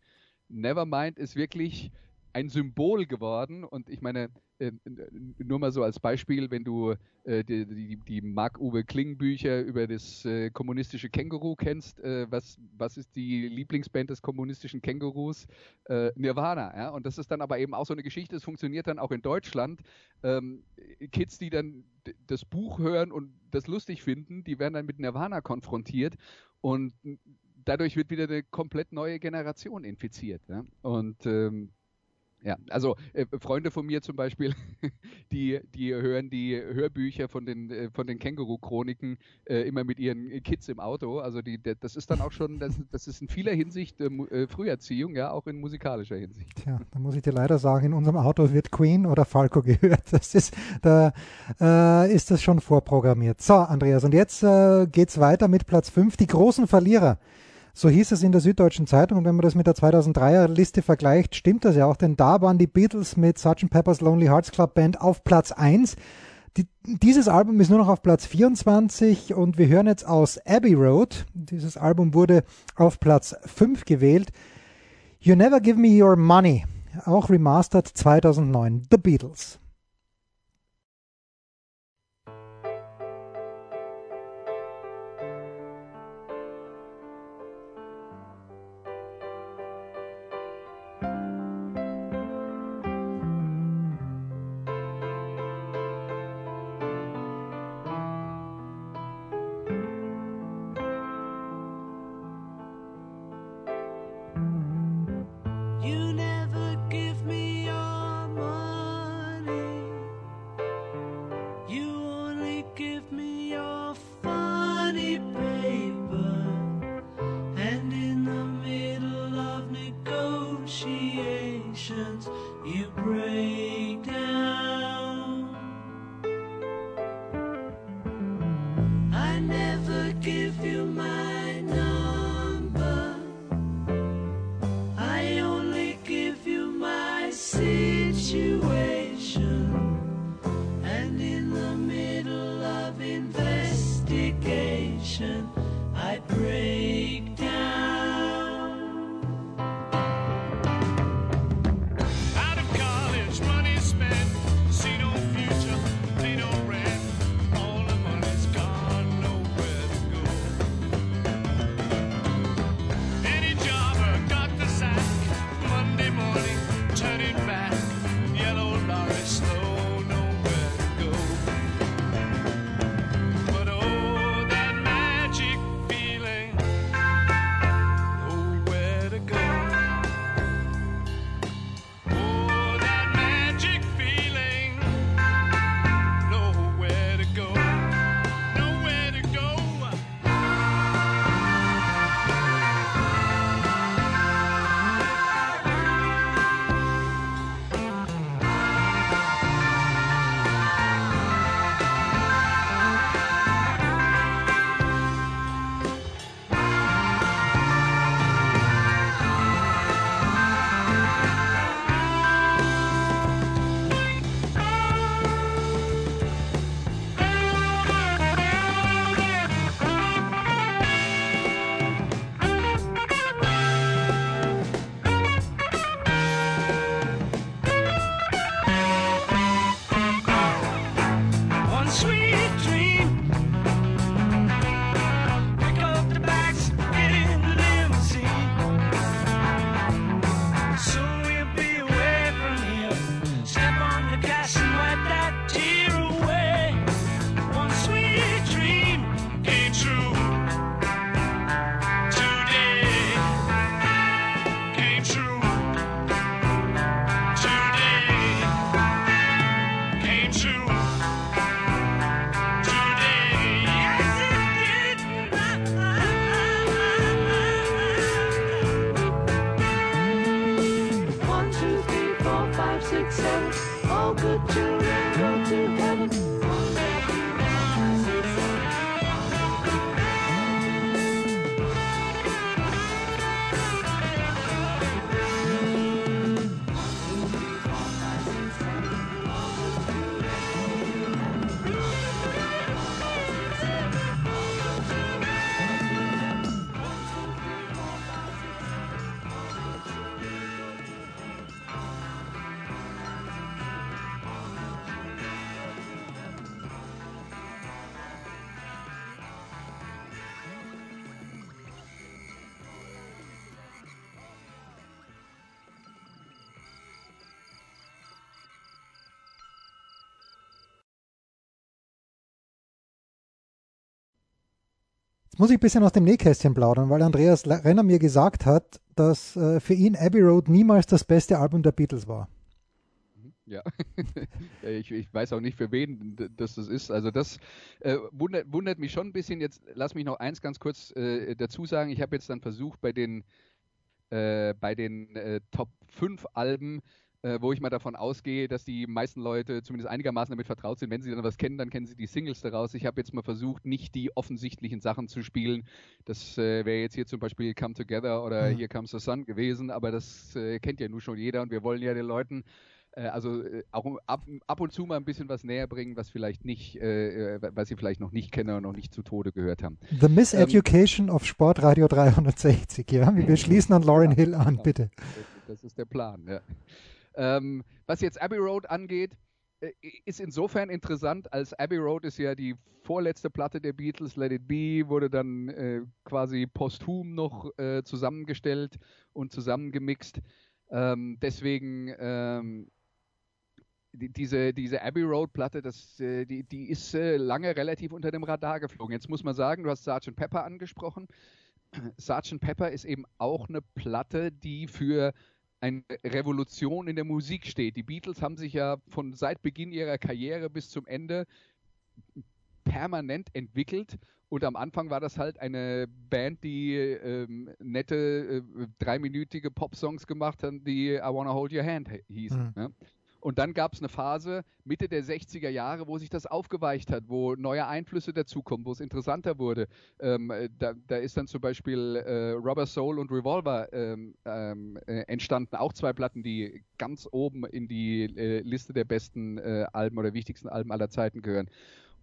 Nevermind ist wirklich ein Symbol geworden. Und ich meine, äh, nur mal so als Beispiel, wenn du äh, die, die, die Marc-Uwe Kling-Bücher über das äh, kommunistische Känguru kennst, äh, was, was ist die Lieblingsband des kommunistischen Kängurus? Äh, Nirvana. Ja? Und das ist dann aber eben auch so eine Geschichte, es funktioniert dann auch in Deutschland. Ähm, Kids, die dann das Buch hören und das lustig finden, die werden dann mit Nirvana konfrontiert. Und dadurch wird wieder eine komplett neue Generation infiziert. Ja? Und ähm, ja, also äh, Freunde von mir zum Beispiel, die, die hören die Hörbücher von den, äh, von den Känguru-Chroniken äh, immer mit ihren Kids im Auto. Also die, der, das ist dann auch schon, das, das ist in vieler Hinsicht äh, äh, Früherziehung, ja, auch in musikalischer Hinsicht. Tja, da muss ich dir leider sagen, in unserem Auto wird Queen oder Falco gehört. Das ist, da äh, ist das schon vorprogrammiert. So, Andreas, und jetzt äh, geht's weiter mit Platz 5, die großen Verlierer. So hieß es in der Süddeutschen Zeitung. Und wenn man das mit der 2003er Liste vergleicht, stimmt das ja auch, denn da waren die Beatles mit Sgt. Pepper's Lonely Hearts Club Band auf Platz 1. Die, dieses Album ist nur noch auf Platz 24 und wir hören jetzt aus Abbey Road. Dieses Album wurde auf Platz 5 gewählt. You Never Give Me Your Money, auch remastered 2009. The Beatles. Muss ich ein bisschen aus dem Nähkästchen plaudern, weil Andreas Renner mir gesagt hat, dass äh, für ihn Abbey Road niemals das beste Album der Beatles war. Ja, ich, ich, weiß auch nicht, für wen das, das ist. Also das äh, wundert, wundert, mich schon ein bisschen. Jetzt lass mich noch eins ganz kurz äh, dazu sagen. Ich habe jetzt dann versucht, bei den, äh, bei den äh, Top 5 Alben äh, wo ich mal davon ausgehe, dass die meisten Leute zumindest einigermaßen damit vertraut sind. Wenn sie dann was kennen, dann kennen sie die Singles daraus. Ich habe jetzt mal versucht, nicht die offensichtlichen Sachen zu spielen. Das äh, wäre jetzt hier zum Beispiel Come Together oder mhm. Here Comes the Sun gewesen, aber das äh, kennt ja nun schon jeder und wir wollen ja den Leuten äh, also äh, auch ab, ab, und zu mal ein bisschen was näher bringen, was vielleicht nicht, äh, äh was sie vielleicht noch nicht kennen und noch nicht zu Tode gehört haben. The Miseducation ähm, of Sportradio 360, ja. Wir schließen an Lauren Hill an, bitte. Das ist der Plan, ja. Ähm, was jetzt Abbey Road angeht, äh, ist insofern interessant, als Abbey Road ist ja die vorletzte Platte der Beatles, Let It Be, wurde dann äh, quasi posthum noch äh, zusammengestellt und zusammengemixt. Ähm, deswegen ähm, die, diese, diese Abbey Road Platte, äh, die, die ist äh, lange relativ unter dem Radar geflogen. Jetzt muss man sagen, du hast Sgt. Pepper angesprochen. Sgt. Pepper ist eben auch eine Platte, die für eine Revolution in der Musik steht. Die Beatles haben sich ja von seit Beginn ihrer Karriere bis zum Ende permanent entwickelt und am Anfang war das halt eine Band, die ähm, nette äh, dreiminütige Pop-Songs gemacht hat, die I Wanna Hold Your Hand hießen. Mhm. Ne? Und dann gab es eine Phase Mitte der 60er Jahre, wo sich das aufgeweicht hat, wo neue Einflüsse dazukommen, wo es interessanter wurde. Ähm, äh, da, da, ist dann zum Beispiel äh, Rubber Soul und Revolver ähm, ähm, äh, entstanden. Auch zwei Platten, die ganz oben in die äh, Liste der besten äh, Alben oder wichtigsten Alben aller Zeiten gehören.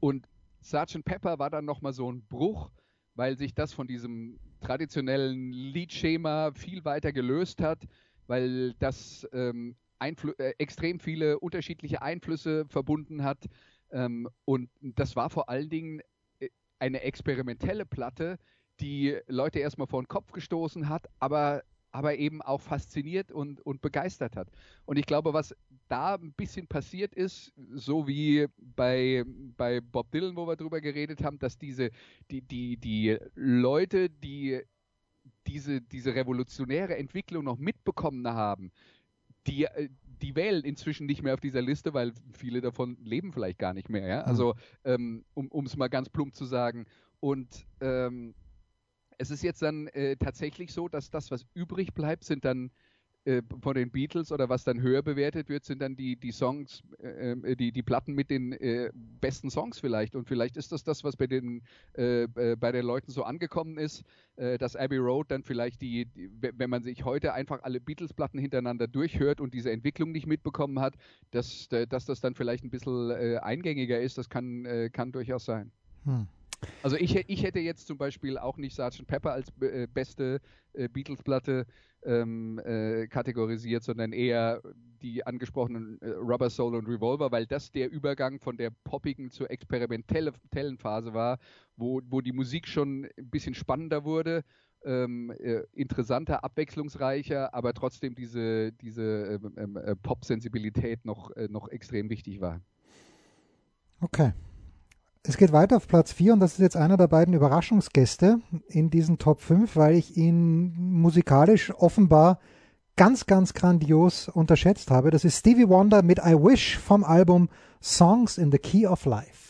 Und Sgt. Pepper war dann nochmal so ein Bruch, weil sich das von diesem traditionellen Liedschema viel weiter gelöst hat, weil das ähm, Einfl äh, extrem viele unterschiedliche Einflüsse verbunden hat. Ähm, und das war vor allen Dingen äh, eine experimentelle Platte, die Leute erstmal vor den Kopf gestoßen hat, aber, aber eben auch fasziniert und, und begeistert hat. Und ich glaube, was da ein bisschen passiert ist, so wie bei, bei Bob Dylan, wo wir drüber geredet haben, dass diese, die, die, die Leute, die diese, diese revolutionäre Entwicklung noch mitbekommen haben, die, äh, die wählen inzwischen nicht mehr auf dieser Liste, weil viele davon leben vielleicht gar nicht mehr. Ja? Hm. Also, ähm, um es mal ganz plump zu sagen. Und ähm, es ist jetzt dann äh, tatsächlich so, dass das, was übrig bleibt, sind dann von den Beatles oder was dann höher bewertet wird, sind dann die, die Songs, äh, äh, die, die Platten mit den äh, besten Songs vielleicht. Und vielleicht ist das das, was bei den, äh, äh, bei den Leuten so angekommen ist, dass Abbey Road dann vielleicht die, die, wenn man sich heute einfach alle Beatles-Platten hintereinander durchhört und diese Entwicklung nicht mitbekommen hat, dass, dass das dann vielleicht ein bisschen eingängiger ist. Das kann, kann durchaus sein. Hm. Also ich, ich hätte jetzt zum Beispiel auch nicht Sgt. Pepper als äh, beste äh, Beatles-Platte ähm, äh, kategorisiert, sondern eher die angesprochenen äh, Rubber Soul und Revolver, weil das der Übergang von der poppigen zur experimentellen Phase war, wo, wo die Musik schon ein bisschen spannender wurde, ähm, äh, interessanter, abwechslungsreicher, aber trotzdem diese, diese ähm, ähm äh, Pop-Sensibilität noch, noch extrem wichtig war. Okay. Es geht weiter auf Platz 4 und das ist jetzt einer der beiden Überraschungsgäste in diesen Top 5, weil ich ihn musikalisch offenbar ganz, ganz grandios unterschätzt habe. Das ist Stevie Wonder mit I Wish vom Album Songs in the Key of Life.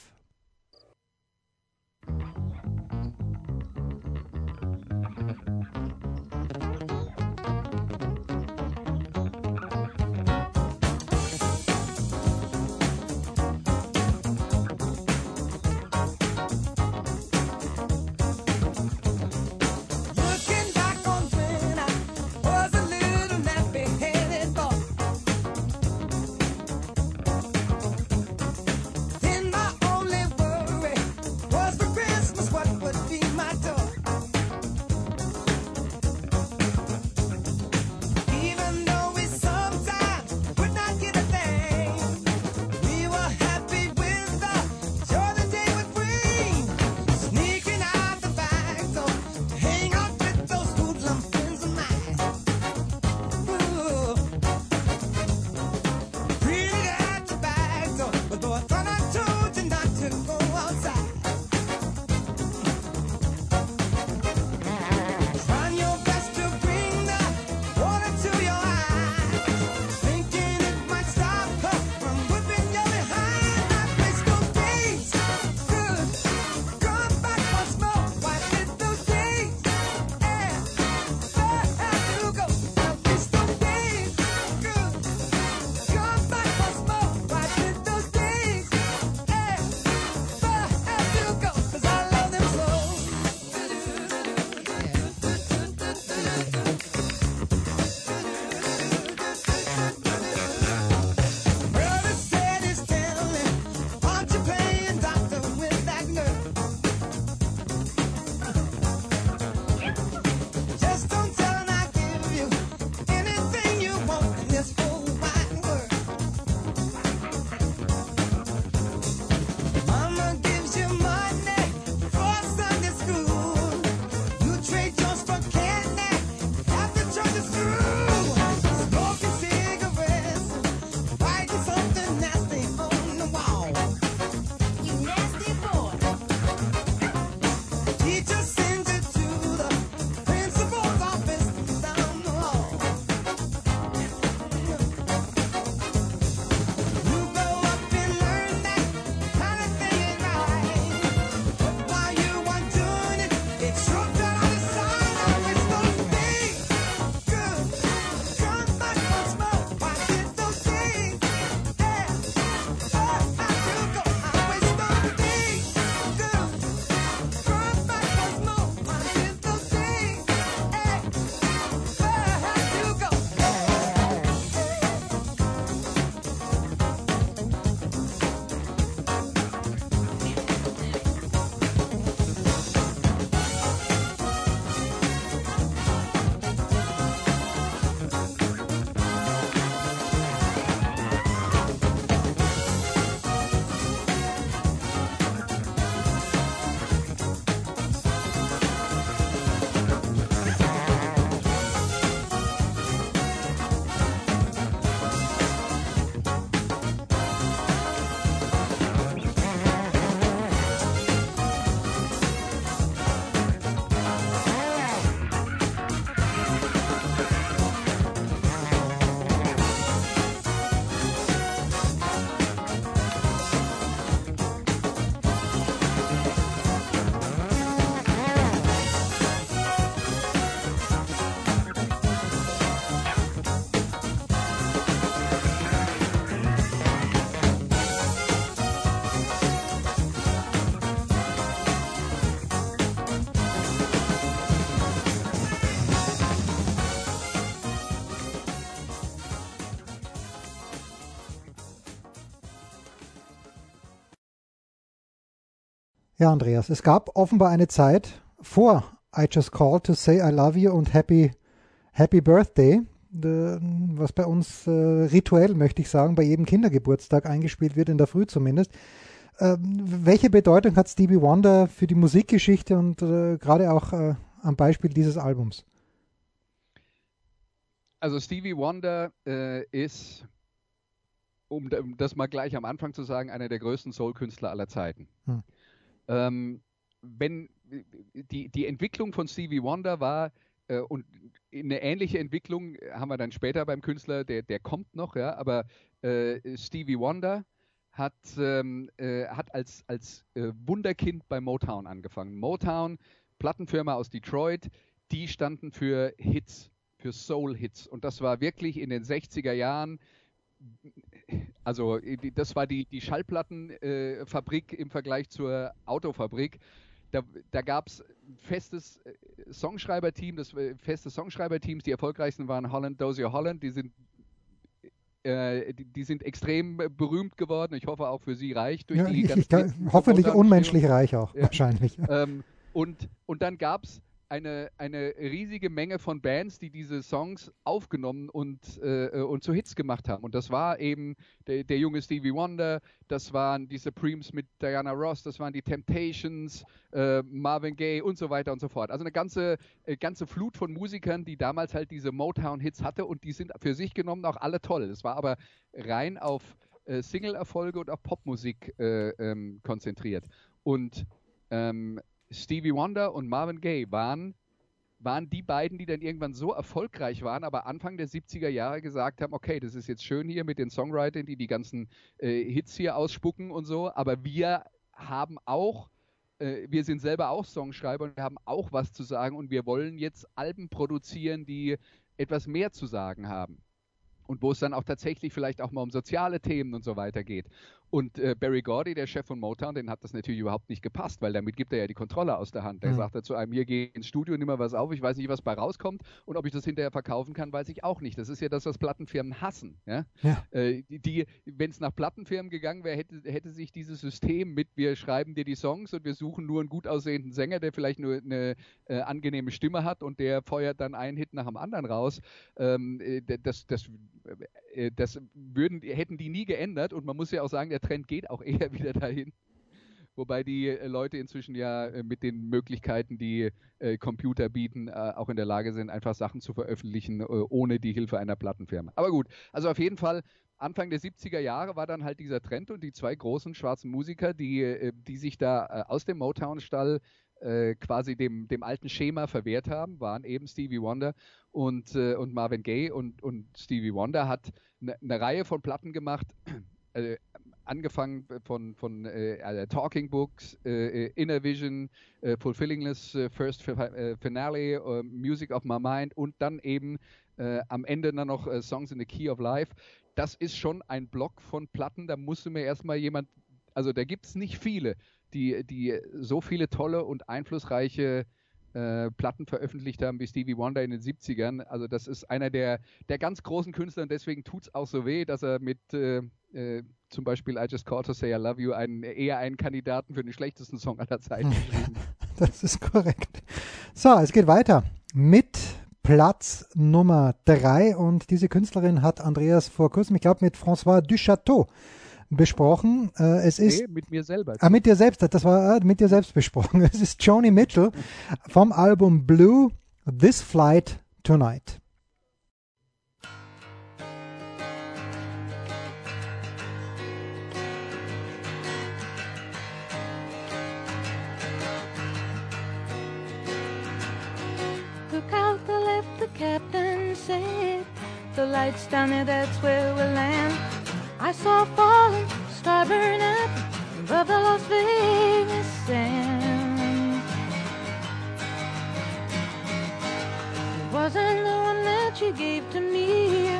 Ja, Andreas, es gab offenbar eine Zeit vor I Just Called to Say I Love You und Happy, Happy Birthday, äh, was bei uns äh, rituell, möchte ich sagen, bei jedem Kindergeburtstag eingespielt wird, in der Früh zumindest. Ähm, welche Bedeutung hat Stevie Wonder für die Musikgeschichte und äh, gerade auch äh, am Beispiel dieses Albums? Also Stevie Wonder äh, ist, um, um, das mal gleich am Anfang zu sagen, einer der größten Soul-Künstler aller Zeiten. Hm. Ähm, wenn die, die Entwicklung von Stevie Wonder war, äh, und eine ähnliche Entwicklung haben wir dann später beim Künstler, der, der kommt noch, ja, aber äh, Stevie Wonder hat, ähm, äh, hat als, als äh, Wunderkind bei Motown angefangen. Motown, Plattenfirma aus Detroit, die standen für Hits, für Soul-Hits. Und das war wirklich in den 60er Jahren also das war die, die Schallplattenfabrik äh, im Vergleich zur Autofabrik da, da gab es festes äh, Songschreiberteam, das äh, feste Songschreiberteams, die erfolgreichsten waren Holland, Dozier Holland, die sind äh, die, die, sind extrem berühmt geworden. Ich hoffe auch für Sie reich durch ja, die kann, Hoffentlich unmenschlich reich auch, ja. wahrscheinlich. Ähm, und, und dann gab es eine, eine riesige Menge von Bands, die diese Songs aufgenommen und, äh, und zu Hits gemacht haben. Und das war eben der, der, junge Stevie Wonder, das waren die Supremes mit Diana Ross, das waren die Temptations, äh, Marvin Gaye und so weiter und so fort. Also eine ganze, äh, ganze Flut von Musikern, die damals halt diese Motown-Hits hatte und die sind für sich genommen auch alle toll. Das war aber rein auf äh, Single-Erfolge und auf Popmusik äh, ähm, konzentriert. Und ähm, Stevie Wonder und Marvin Gaye waren, waren die beiden, die dann irgendwann so erfolgreich waren, aber Anfang der 70er Jahre gesagt haben, okay, das ist jetzt schön hier mit den Songwritern, die die ganzen äh, Hits hier ausspucken und so, aber wir haben auch äh, wir sind selber auch Songschreiber und wir haben auch was zu sagen und wir wollen jetzt Alben produzieren, die etwas mehr zu sagen haben und wo es dann auch tatsächlich vielleicht auch mal um soziale Themen und so weiter geht. Und äh, Barry Gordy, der Chef von Motown, den hat das natürlich überhaupt nicht gepasst, weil damit gibt er ja die Kontrolle aus der Hand. Der mhm. sagt zu einem, hier geh ins Studio, nimm mal was auf, ich weiß nicht, was bei rauskommt und ob ich das hinterher verkaufen kann, weiß ich auch nicht. Das ist ja das, was Plattenfirmen hassen. Ja? ja. Äh, die, wenn es nach Plattenfirmen gegangen wäre, hätte, hätte sich dieses System mit, wir schreiben dir die Songs und wir suchen nur einen gut aussehenden Sänger, der vielleicht nur eine äh, angenehme Stimme hat und der feuert dann einen Hit nach dem anderen raus. Ähm, äh, das, das, äh, das würden, hätten die nie geändert und man muss ja auch sagen, der Trend geht auch eher wieder dahin. Wobei die äh, Leute inzwischen ja äh, mit den Möglichkeiten, die äh, Computer bieten, auch in der Lage sind, einfach Sachen zu veröffentlichen, ohne die Hilfe einer Plattenfirma. Aber gut, also auf jeden Fall, Anfang der 70er Jahre war dann halt dieser Trend und die zwei großen schwarzen Musiker, die, die sich da aus dem Motown-Stall quasi dem, dem alten Schema verwehrt haben, waren eben Stevie Wonder und, und Marvin Gaye. Und, und Stevie Wonder hat eine ne Reihe von Platten gemacht, äh, angefangen von, von äh, Talking Books, äh, äh, Inner Vision, äh, Fulfillingless äh, First Finale, Music of My Mind und dann eben am Ende dann noch Songs in the Key of Life. Das ist schon ein Block von Platten, da musste mir erstmal jemand, also da gibt es nicht viele, die, die so viele tolle und einflussreiche äh, Platten veröffentlicht haben wie Stevie Wonder in den 70ern. Also das ist einer der, der ganz großen Künstler und deswegen tut es auch so weh, dass er mit äh, äh, zum Beispiel I Just Called to Say I Love You einen, eher einen Kandidaten für den schlechtesten Song aller Zeiten. Das ist korrekt. So, es geht weiter mit Platz Nummer 3 und diese Künstlerin hat Andreas vor kurzem, ich glaube mit François Duchateau besprochen. Äh, es ist nee, mit mir selber. Ah, mit dir selbst, das war äh, mit dir selbst besprochen. Es ist Joni Mitchell vom Album Blue This Flight Tonight. captain said, The lights down there, that's where we'll land. I saw a falling, star burn up above the Las Vegas sands. It wasn't the one that you gave to me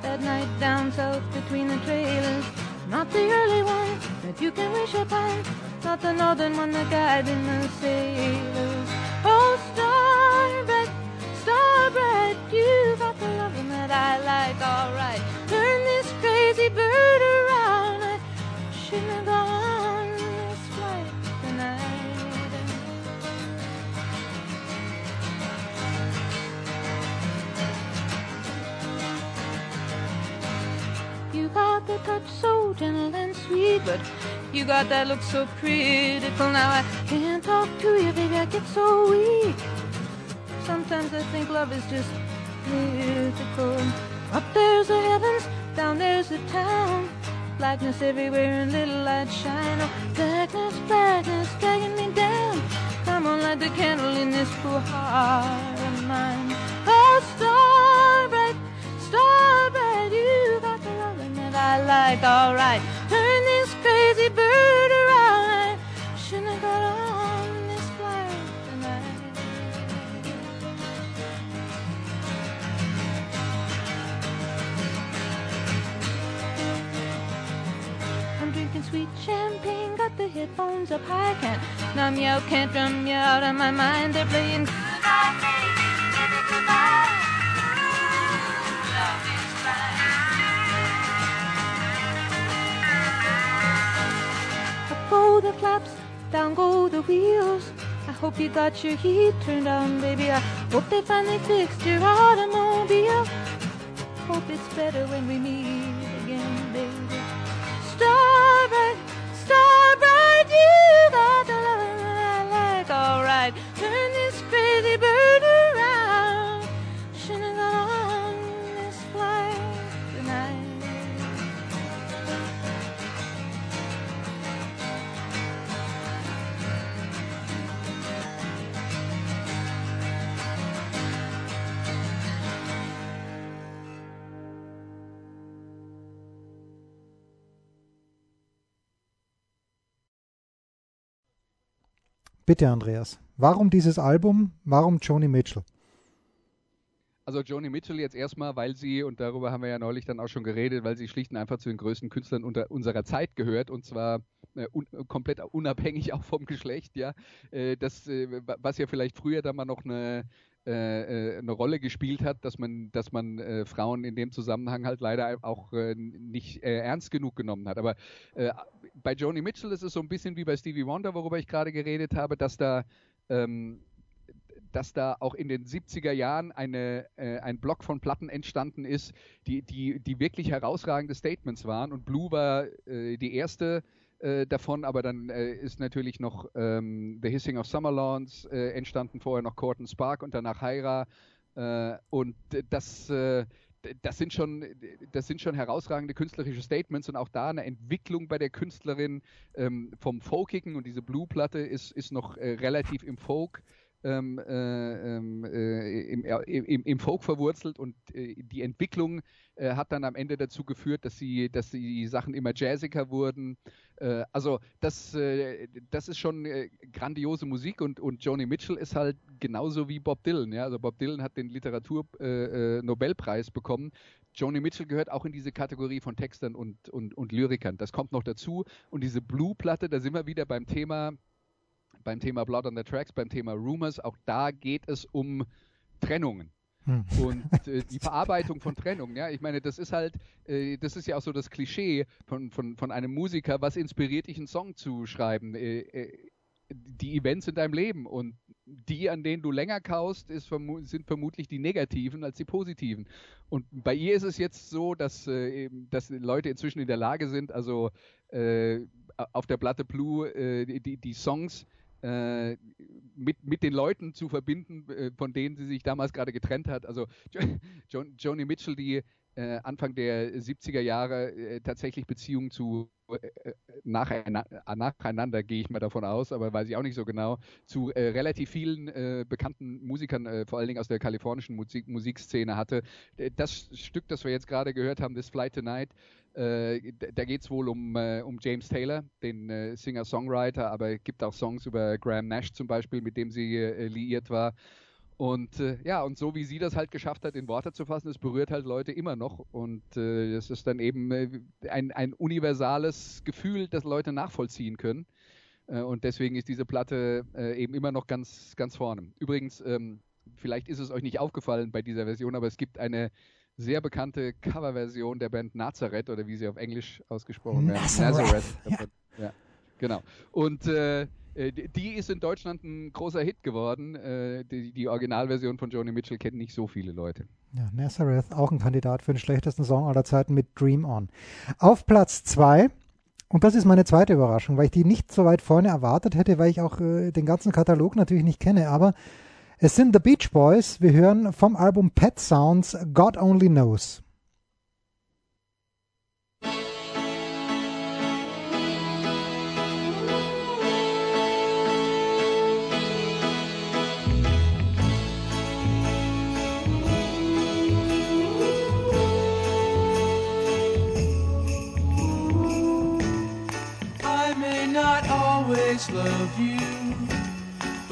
that night down south between the trailers. Not the early one that you can wish upon, not the northern one that guided the sailors. Oh, star bright star bright. You got the loving that I like, alright crazy bird around. I shouldn't have gone this way tonight. You got the touch so gentle and sweet, but you got that look so critical. Now I can't talk to you, baby. I get so weak. Sometimes I think love is just beautiful. Up there's the heavens down there's the town. Blackness everywhere and little light shine. Oh, blackness, blackness, dragging me down. Come on, light the candle in this poor heart of mine. Oh, star bright, star bright, you got the loving that I like. All right, turn this crazy bird drinking sweet champagne, got the headphones up high, can't numb you can't drum you out of my mind. They're playing goodbye, baby, baby, goodbye. Love is blind. Up go the flaps, down go the wheels. I hope you got your heat turned on, baby. I hope they finally fixed your automobile. Hope it's better when we meet you the Bitte, Andreas. Warum dieses Album? Warum Joni Mitchell? Also Joni Mitchell jetzt erstmal, weil sie, und darüber haben wir ja neulich dann auch schon geredet, weil sie schlicht und einfach zu den größten Künstlern unter unserer Zeit gehört und zwar äh, un komplett unabhängig auch vom Geschlecht, ja. Äh, das, äh, wa- was ja vielleicht früher da mal noch eine, äh, äh, eine Rolle gespielt hat, dass man, dass man äh, Frauen in dem Zusammenhang halt leider auch äh, nicht äh, ernst genug genommen hat. Aber bei Joni Mitchell ist es so ein bisschen wie bei Stevie Wonder, worüber ich gerade geredet habe, dass da ähm, dass da auch in den 70er Jahren eine, äh, ein Block von Platten entstanden ist, die, die, die wirklich herausragende Statements waren. Und Blue war äh, die erste äh, davon, aber dann äh, ist natürlich noch ähm, The Hissing of Summer Lawns äh, entstanden, vorher noch Court and Spark und danach Hyra. Äh, und das, äh, das, sind schon, das sind schon herausragende künstlerische Statements und auch da eine Entwicklung bei der Künstlerin ähm, vom Folkigen und diese Blue-Platte ist, ist noch äh, relativ im Folk ähm, äh, ähm, äh, im, im, im Folk verwurzelt und äh, die Entwicklung hat dann am Ende dazu geführt, dass sie, dass die Sachen immer jazziger wurden. Äh, also das, äh, das ist schon äh, grandiose Musik und, und Joni Mitchell ist halt genauso wie Bob Dylan. Ja? Also Bob Dylan hat den Literatur-Nobelpreis äh, Nobelpreis bekommen. Joni Mitchell gehört auch in diese Kategorie von Textern und, und, und Lyrikern. Das kommt noch dazu. Und diese Blue-Platte, da sind wir wieder beim Thema beim Thema Blood on the Tracks, beim Thema Rumors, auch da geht es um Trennungen. Hm. Und äh, die Verarbeitung von Trennungen, ja, ich meine, das ist halt, äh, das ist ja auch so das Klischee von, von, von einem Musiker, was inspiriert dich, einen Song zu schreiben? Äh, äh, die Events in deinem Leben und die, an denen du länger kaust, ist vermu sind vermutlich die negativen als die positiven. Und bei ihr ist es jetzt so, dass, äh, eben, dass Leute inzwischen in der Lage sind, also äh, auf der Platte Blue äh, die, die, die Songs äh, mit, mit den Leuten zu verbinden, äh, von denen sie sich damals gerade getrennt hat. Also jo jo Joni Mitchell, die äh, Anfang der 70er Jahre äh, tatsächlich Beziehungen zu äh, nacheinander, nacheinander gehe ich mal davon aus, aber weiß ich auch nicht so genau, zu äh, relativ vielen äh, bekannten Musikern, äh, vor allen Dingen aus der kalifornischen Musik Musikszene hatte. Das Stück, das wir jetzt gerade gehört haben, This Flight Tonight, äh, da geht es wohl um, äh, um James Taylor, den äh, Singer-Songwriter, aber es gibt auch Songs über Graham Nash zum Beispiel, mit dem sie äh, liiert war. Und äh, ja, und so wie sie das halt geschafft hat, in Worte zu fassen, es berührt halt Leute immer noch. Und äh, das ist dann eben ein, ein universales Gefühl, das Leute nachvollziehen können. Und deswegen ist diese Platte eben immer noch ganz, ganz vorne. Übrigens, ähm, vielleicht ist es euch nicht aufgefallen bei dieser Version, aber es gibt eine sehr bekannte Coverversion der Band Nazareth oder wie sie auf Englisch ausgesprochen werden. Nazareth, Ja. ja, genau. Und äh, die- ist in Deutschland ein großer Hit geworden. Äh, die, die Originalversion von Joni Mitchell kennen nicht so viele Leute. Ja, Nazareth, auch ein Kandidat für den schlechtesten Song aller Zeiten mit Dream On. Auf Platz zwei und das ist meine zweite Überraschung, weil ich die nicht so weit vorne erwartet hätte, weil ich auch äh, den ganzen Katalog natürlich nicht kenne, aber es sind The Beach Boys. Wir hören vom Album Pet Sounds God Only Knows. I may not always love you,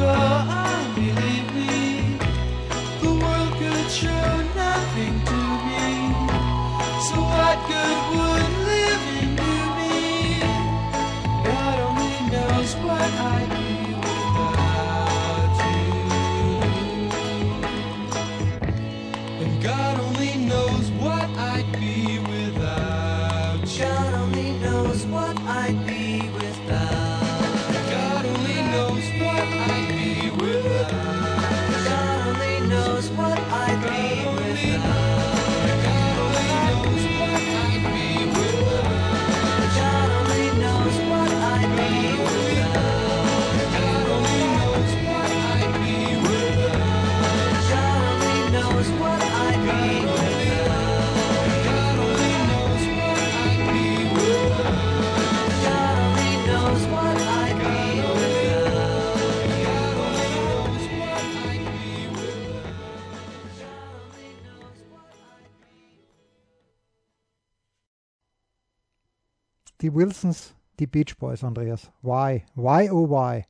go Die Wilsons, die Beach Boys, Andreas. Why? Why, oh why?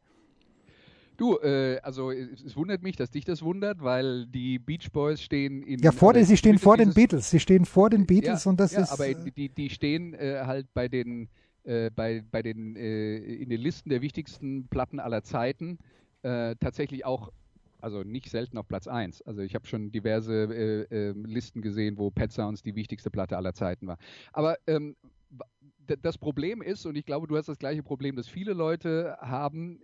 Du, äh, also es, es wundert mich, dass dich das wundert, weil die Beach Boys stehen in. Ja, vor also den, sie stehen vor den Beatles. Sie stehen vor den Beatles ja, und das ja, ist. aber äh, die, die stehen äh, halt bei den, äh, bei, bei den, äh, in den Listen der wichtigsten Platten aller Zeiten äh, tatsächlich auch, also nicht selten auf Platz 1. Also ich habe schon diverse äh, äh, Listen gesehen, wo Pet Sounds die wichtigste Platte aller Zeiten war. Aber ähm, das Problem ist, und ich glaube, du hast das gleiche Problem, dass viele Leute haben,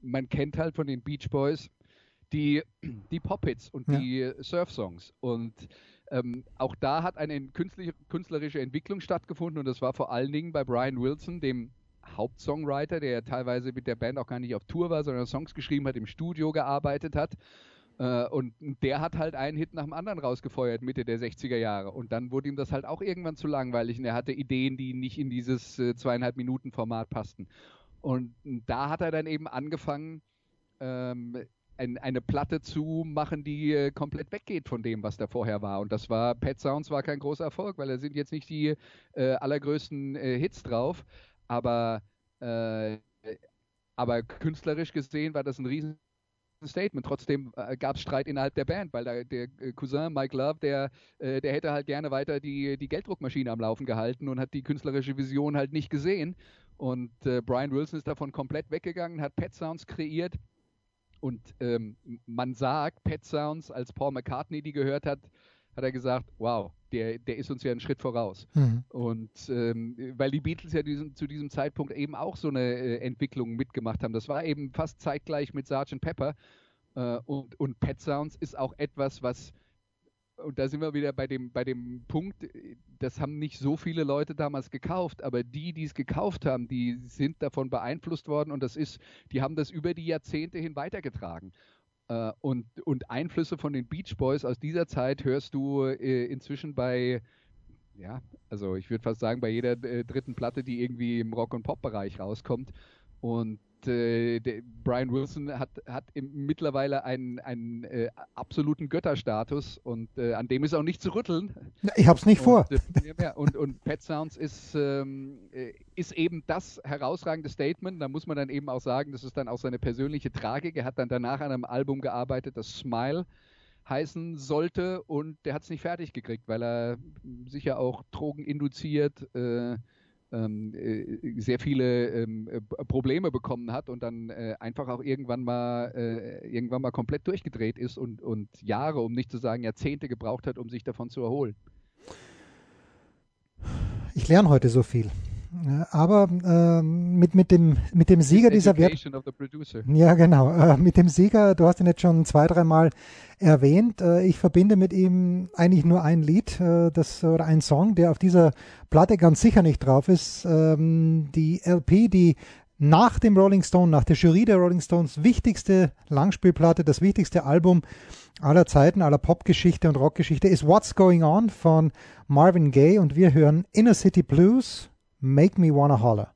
man kennt halt von den Beach Boys die, die Pop-Hits und Ja. die Surf-Songs. Und ähm, auch da hat eine künstlerische Entwicklung stattgefunden und das war vor allen Dingen bei Brian Wilson, dem Hauptsongwriter, der teilweise mit der Band auch gar nicht auf Tour war, sondern Songs geschrieben hat, im Studio gearbeitet hat. Äh, und der hat halt einen Hit nach dem anderen rausgefeuert, Mitte der 60er Jahre. Und dann wurde ihm das halt auch irgendwann zu langweilig und er hatte Ideen, die nicht in dieses äh, zweieinhalb Minuten Format passten. Und da hat er dann eben angefangen, ähm, ein, eine Platte zu machen, die äh, komplett weggeht von dem, was da vorher war. Und das war, Pet Sounds war kein großer Erfolg, weil da sind jetzt nicht die äh, allergrößten äh, Hits drauf. Aber, äh, aber künstlerisch gesehen war das ein riesen Statement. Trotzdem äh, gab es Streit innerhalb der Band, weil da, der Cousin Mike Love, der, der hätte halt gerne weiter die, die Gelddruckmaschine am Laufen gehalten und hat die künstlerische Vision halt nicht gesehen. Und Brian Wilson ist davon komplett weggegangen, hat Pet Sounds kreiert. Und ähm, man sagt, Pet Sounds, als Paul McCartney die gehört hat, hat er gesagt, wow, der, der ist uns ja einen Schritt voraus. Mhm. Und ähm, weil die Beatles ja diesen, zu diesem Zeitpunkt eben auch so eine äh, Entwicklung mitgemacht haben. Das war eben fast zeitgleich mit Sgt. Pepper. Äh, und, und Pet Sounds ist auch etwas, was und da sind wir wieder bei dem, bei dem Punkt, äh, das haben nicht so viele Leute damals gekauft, aber die, die es gekauft haben, die sind davon beeinflusst worden und das ist, die haben das über die Jahrzehnte hin weitergetragen. Äh, und, und Einflüsse von den Beach Boys aus dieser Zeit hörst du äh, inzwischen bei, ja, also ich würde fast sagen, bei jeder dritten Platte, die irgendwie im Rock- und Pop-Bereich rauskommt. Und äh, der Brian Wilson hat, hat mittlerweile einen, einen äh, absoluten Götterstatus und äh, an dem ist auch nicht zu rütteln. Ich hab's nicht vor. Und, äh, ja, und, und Pet Sounds ist, ähm, äh, ist eben das herausragende Statement. Da muss man dann eben auch sagen, das ist dann auch seine persönliche Tragik. Er hat dann danach an einem Album gearbeitet, das Smile heißen sollte und der hat es nicht fertig gekriegt, weil er sicher auch Drogen induziert. Äh, äh, sehr viele ähm, äh, Probleme bekommen hat und dann äh, einfach auch irgendwann mal äh, irgendwann mal komplett durchgedreht ist und, und Jahre, um nicht zu sagen Jahrzehnte gebraucht hat, um sich davon zu erholen. Ich lerne heute so viel. Aber äh, mit, mit, dem, mit dem Sieger dieser Wert. Ja, genau. Äh, mit dem Sieger, du hast ihn jetzt schon zwei, dreimal erwähnt. Äh, ich verbinde mit ihm eigentlich nur ein Lied, äh, das, oder ein Song, der auf dieser Platte ganz sicher nicht drauf ist. Ähm, die LP, die nach dem Rolling Stone, nach der Jury der Rolling Stones wichtigste Langspielplatte, das wichtigste Album aller Zeiten, aller Popgeschichte und Rockgeschichte ist What's Going On von Marvin Gaye und wir hören Inner City Blues, Make Me Wanna Holler.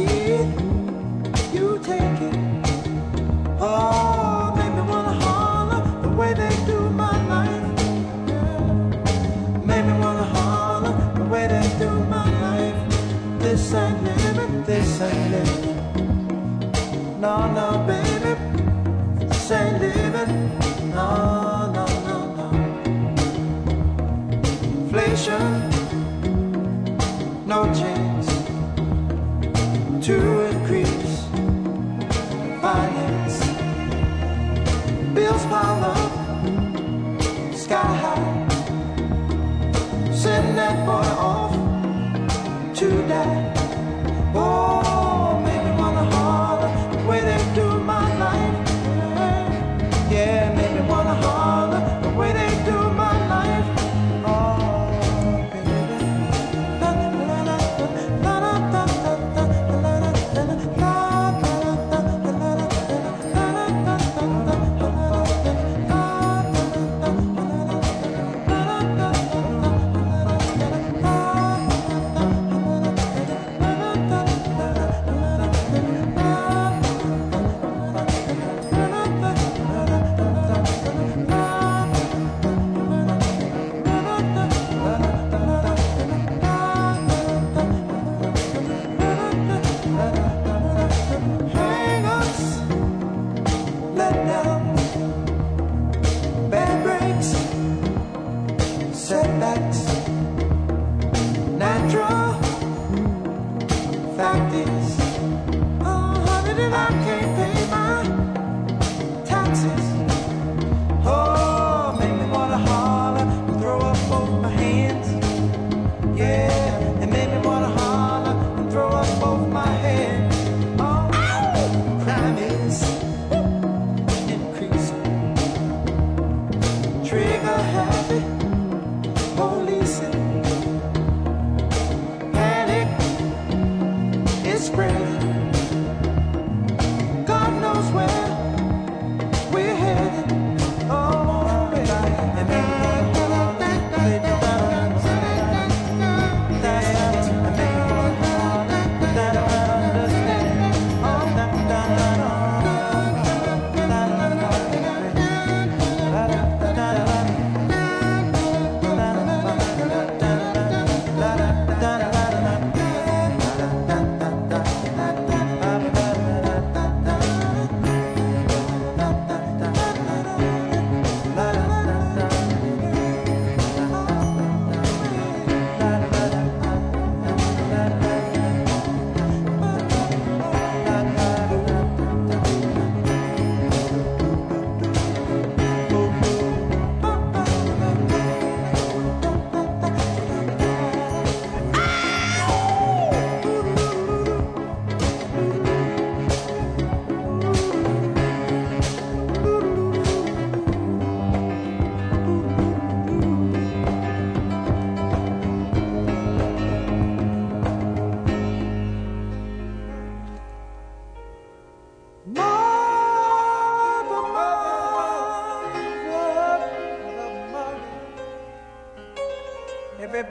No, no, baby. This living. No, no, no, no. Inflation, no chance to increase finance. Bills pile up, sky high. Send that boy off to die. Oh,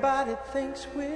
Everybody thinks we're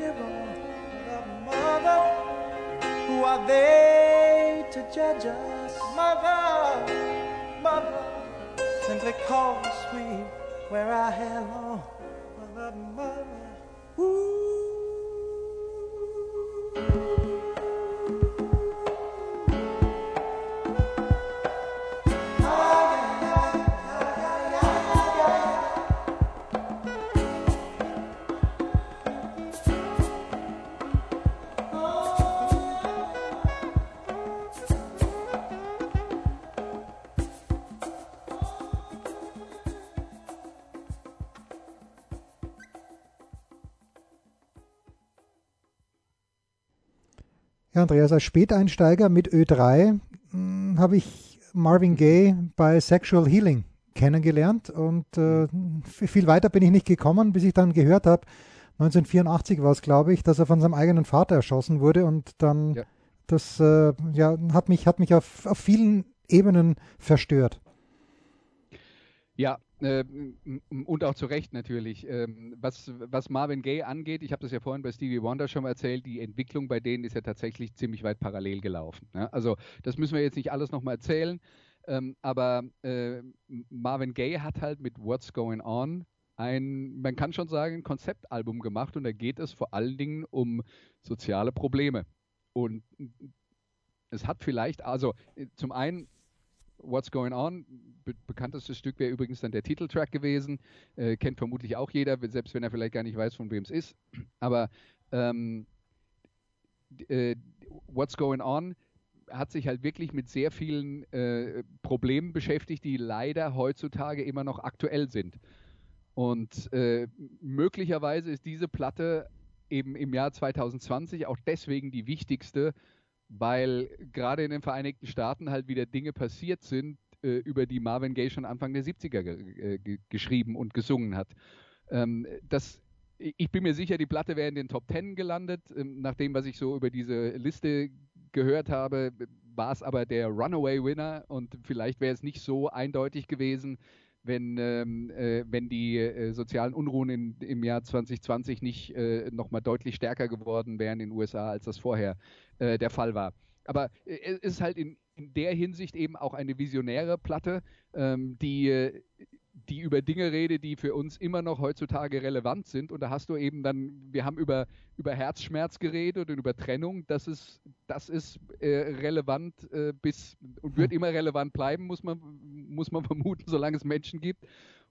Andreas, als Späteinsteiger mit Ö3 hm, habe ich Marvin Gaye bei Sexual Healing kennengelernt und äh, viel weiter bin ich nicht gekommen, bis ich dann gehört habe, 1984 war es, glaube ich, dass er von seinem eigenen Vater erschossen wurde und dann Ja. das äh, ja, hat mich, hat mich auf, auf vielen Ebenen verstört. Ja, und auch zu Recht natürlich. Ähm, was, was Marvin Gaye angeht, ich habe das ja vorhin bei Stevie Wonder schon mal erzählt, die Entwicklung bei denen ist ja tatsächlich ziemlich weit parallel gelaufen. Ne? Also das müssen wir jetzt nicht alles nochmal erzählen, ähm, aber äh, Marvin Gaye hat halt mit What's Going On ein, man kann schon sagen, ein Konzeptalbum gemacht und da geht es vor allen Dingen um soziale Probleme. Und es hat vielleicht, also äh, zum einen What's Going On, be bekanntestes Stück wäre übrigens dann der Titeltrack gewesen, äh, kennt vermutlich auch jeder, selbst wenn er vielleicht gar nicht weiß, von wem es ist. Aber ähm, äh, What's Going On hat sich halt wirklich mit sehr vielen äh, Problemen beschäftigt, die leider heutzutage immer noch aktuell sind. Und äh, möglicherweise ist diese Platte eben im Jahr 2020 auch deswegen die wichtigste, weil gerade in den Vereinigten Staaten halt wieder Dinge passiert sind, äh, über die Marvin Gaye schon Anfang der 70er ge äh, ge geschrieben und gesungen hat. Ähm, das, ich bin mir sicher, die Platte wäre in den Top Ten gelandet. Ähm, nach dem, was ich so über diese Liste gehört habe, war es aber der Runaway-Winner und vielleicht wäre es nicht so eindeutig gewesen, wenn, ähm, äh, wenn die äh, sozialen Unruhen in, im Jahr 2020 nicht äh, nochmal deutlich stärker geworden wären in den USA, als das vorher äh, der Fall war. Aber äh, es ist halt in, in der Hinsicht eben auch eine visionäre Platte, ähm, die, äh, die über Dinge redet, die für uns immer noch heutzutage relevant sind. Und da hast du eben dann, wir haben über, über Herzschmerz geredet und über Trennung. Das ist, das ist äh, relevant äh, bis und wird immer relevant bleiben, muss man, muss man vermuten, solange es Menschen gibt.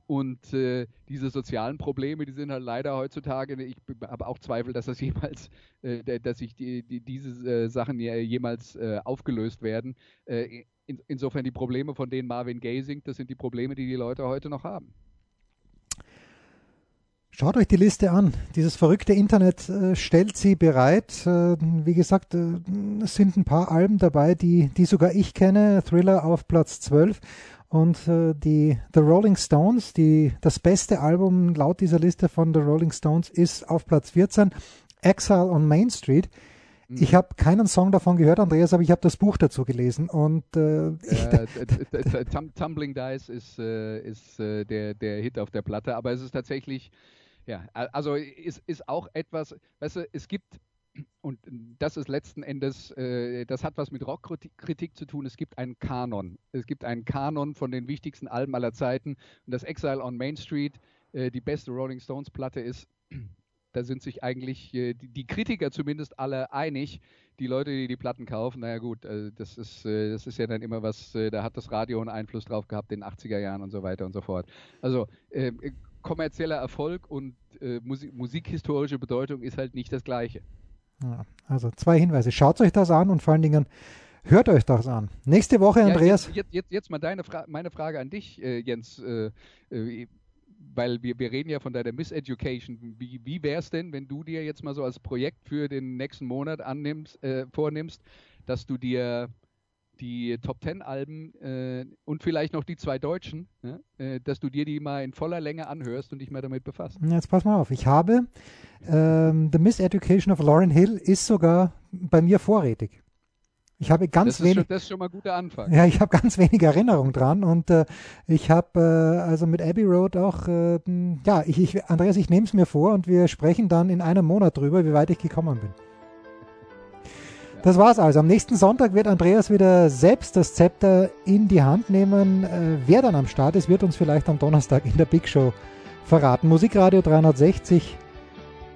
Und äh, diese sozialen Probleme, die sind halt leider heutzutage, ich habe auch Zweifel, dass das jemals, äh, dass sich die, die, diese äh, Sachen je- jemals äh, aufgelöst werden. In, insofern die Probleme, von denen Marvin Gaye singt, das sind die Probleme, die die Leute heute noch haben. Schaut euch die Liste an. Dieses verrückte Internet äh, stellt sie bereit. Äh, wie gesagt, äh, es sind ein paar Alben dabei, die, die sogar ich kenne. Thriller auf Platz 12 und äh, die The Rolling Stones, die, das beste Album laut dieser Liste von The Rolling Stones ist auf Platz 14, Exile on Main Street. Ich habe keinen Song davon gehört, Andreas, aber ich habe das Buch dazu gelesen und äh, ich, Äh, t- Tum- Tumbling Dice ist, äh, ist äh, der, der Hit auf der Platte, aber es ist tatsächlich, ja, also ist, ist auch etwas, weißt du, es gibt, und das ist letzten Endes, äh, das hat was mit Rockkritik zu tun, es gibt einen Kanon. Es gibt einen Kanon von den wichtigsten Alben aller Zeiten und das Exile on Main Street, äh, die beste Rolling Stones Platte ist, da sind sich eigentlich äh, die, Kritiker zumindest alle einig. Die Leute, die die Platten kaufen, naja gut, äh, das, ist, äh, das ist ja dann immer was, da hat das Radio einen Einfluss drauf gehabt in den 80er Jahren und so weiter und so fort. Also äh, äh, kommerzieller Erfolg und äh, Musik, musikhistorische Bedeutung ist halt nicht das gleiche. Ja, also zwei Hinweise. Schaut euch das an und vor allen Dingen hört euch das an. Nächste Woche, Ja, Andreas. Jetzt, jetzt, jetzt, jetzt mal deine Fra meine Frage an dich, äh, Jens, äh, weil wir, wir reden ja von deiner Miseducation. Wie, wie wäre es denn, wenn du dir jetzt mal so als Projekt für den nächsten Monat annimmst, äh, vornimmst, dass du dir die Top Ten Alben äh, und vielleicht noch die zwei deutschen, ja, äh, dass du dir die mal in voller Länge anhörst und dich mal damit befasst. Jetzt pass mal auf. Ich habe ähm, The Miseducation of Lauren Hill ist sogar bei mir vorrätig. Ich habe ganz wenig. schon, das ist schon mal ein guter Anfang. Ja, ich habe ganz wenig Erinnerung dran und äh, ich habe äh, also mit Abbey Road auch, äh, m, ja, ich, ich, Andreas, ich nehme es mir vor und wir sprechen dann in einem Monat drüber, wie weit ich gekommen bin. Das war's also. Am nächsten Sonntag wird Andreas wieder selbst das Zepter in die Hand nehmen. Äh, wer dann am Start ist, wird uns vielleicht am Donnerstag in der Big Show verraten. Musikradio 360.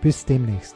Bis demnächst.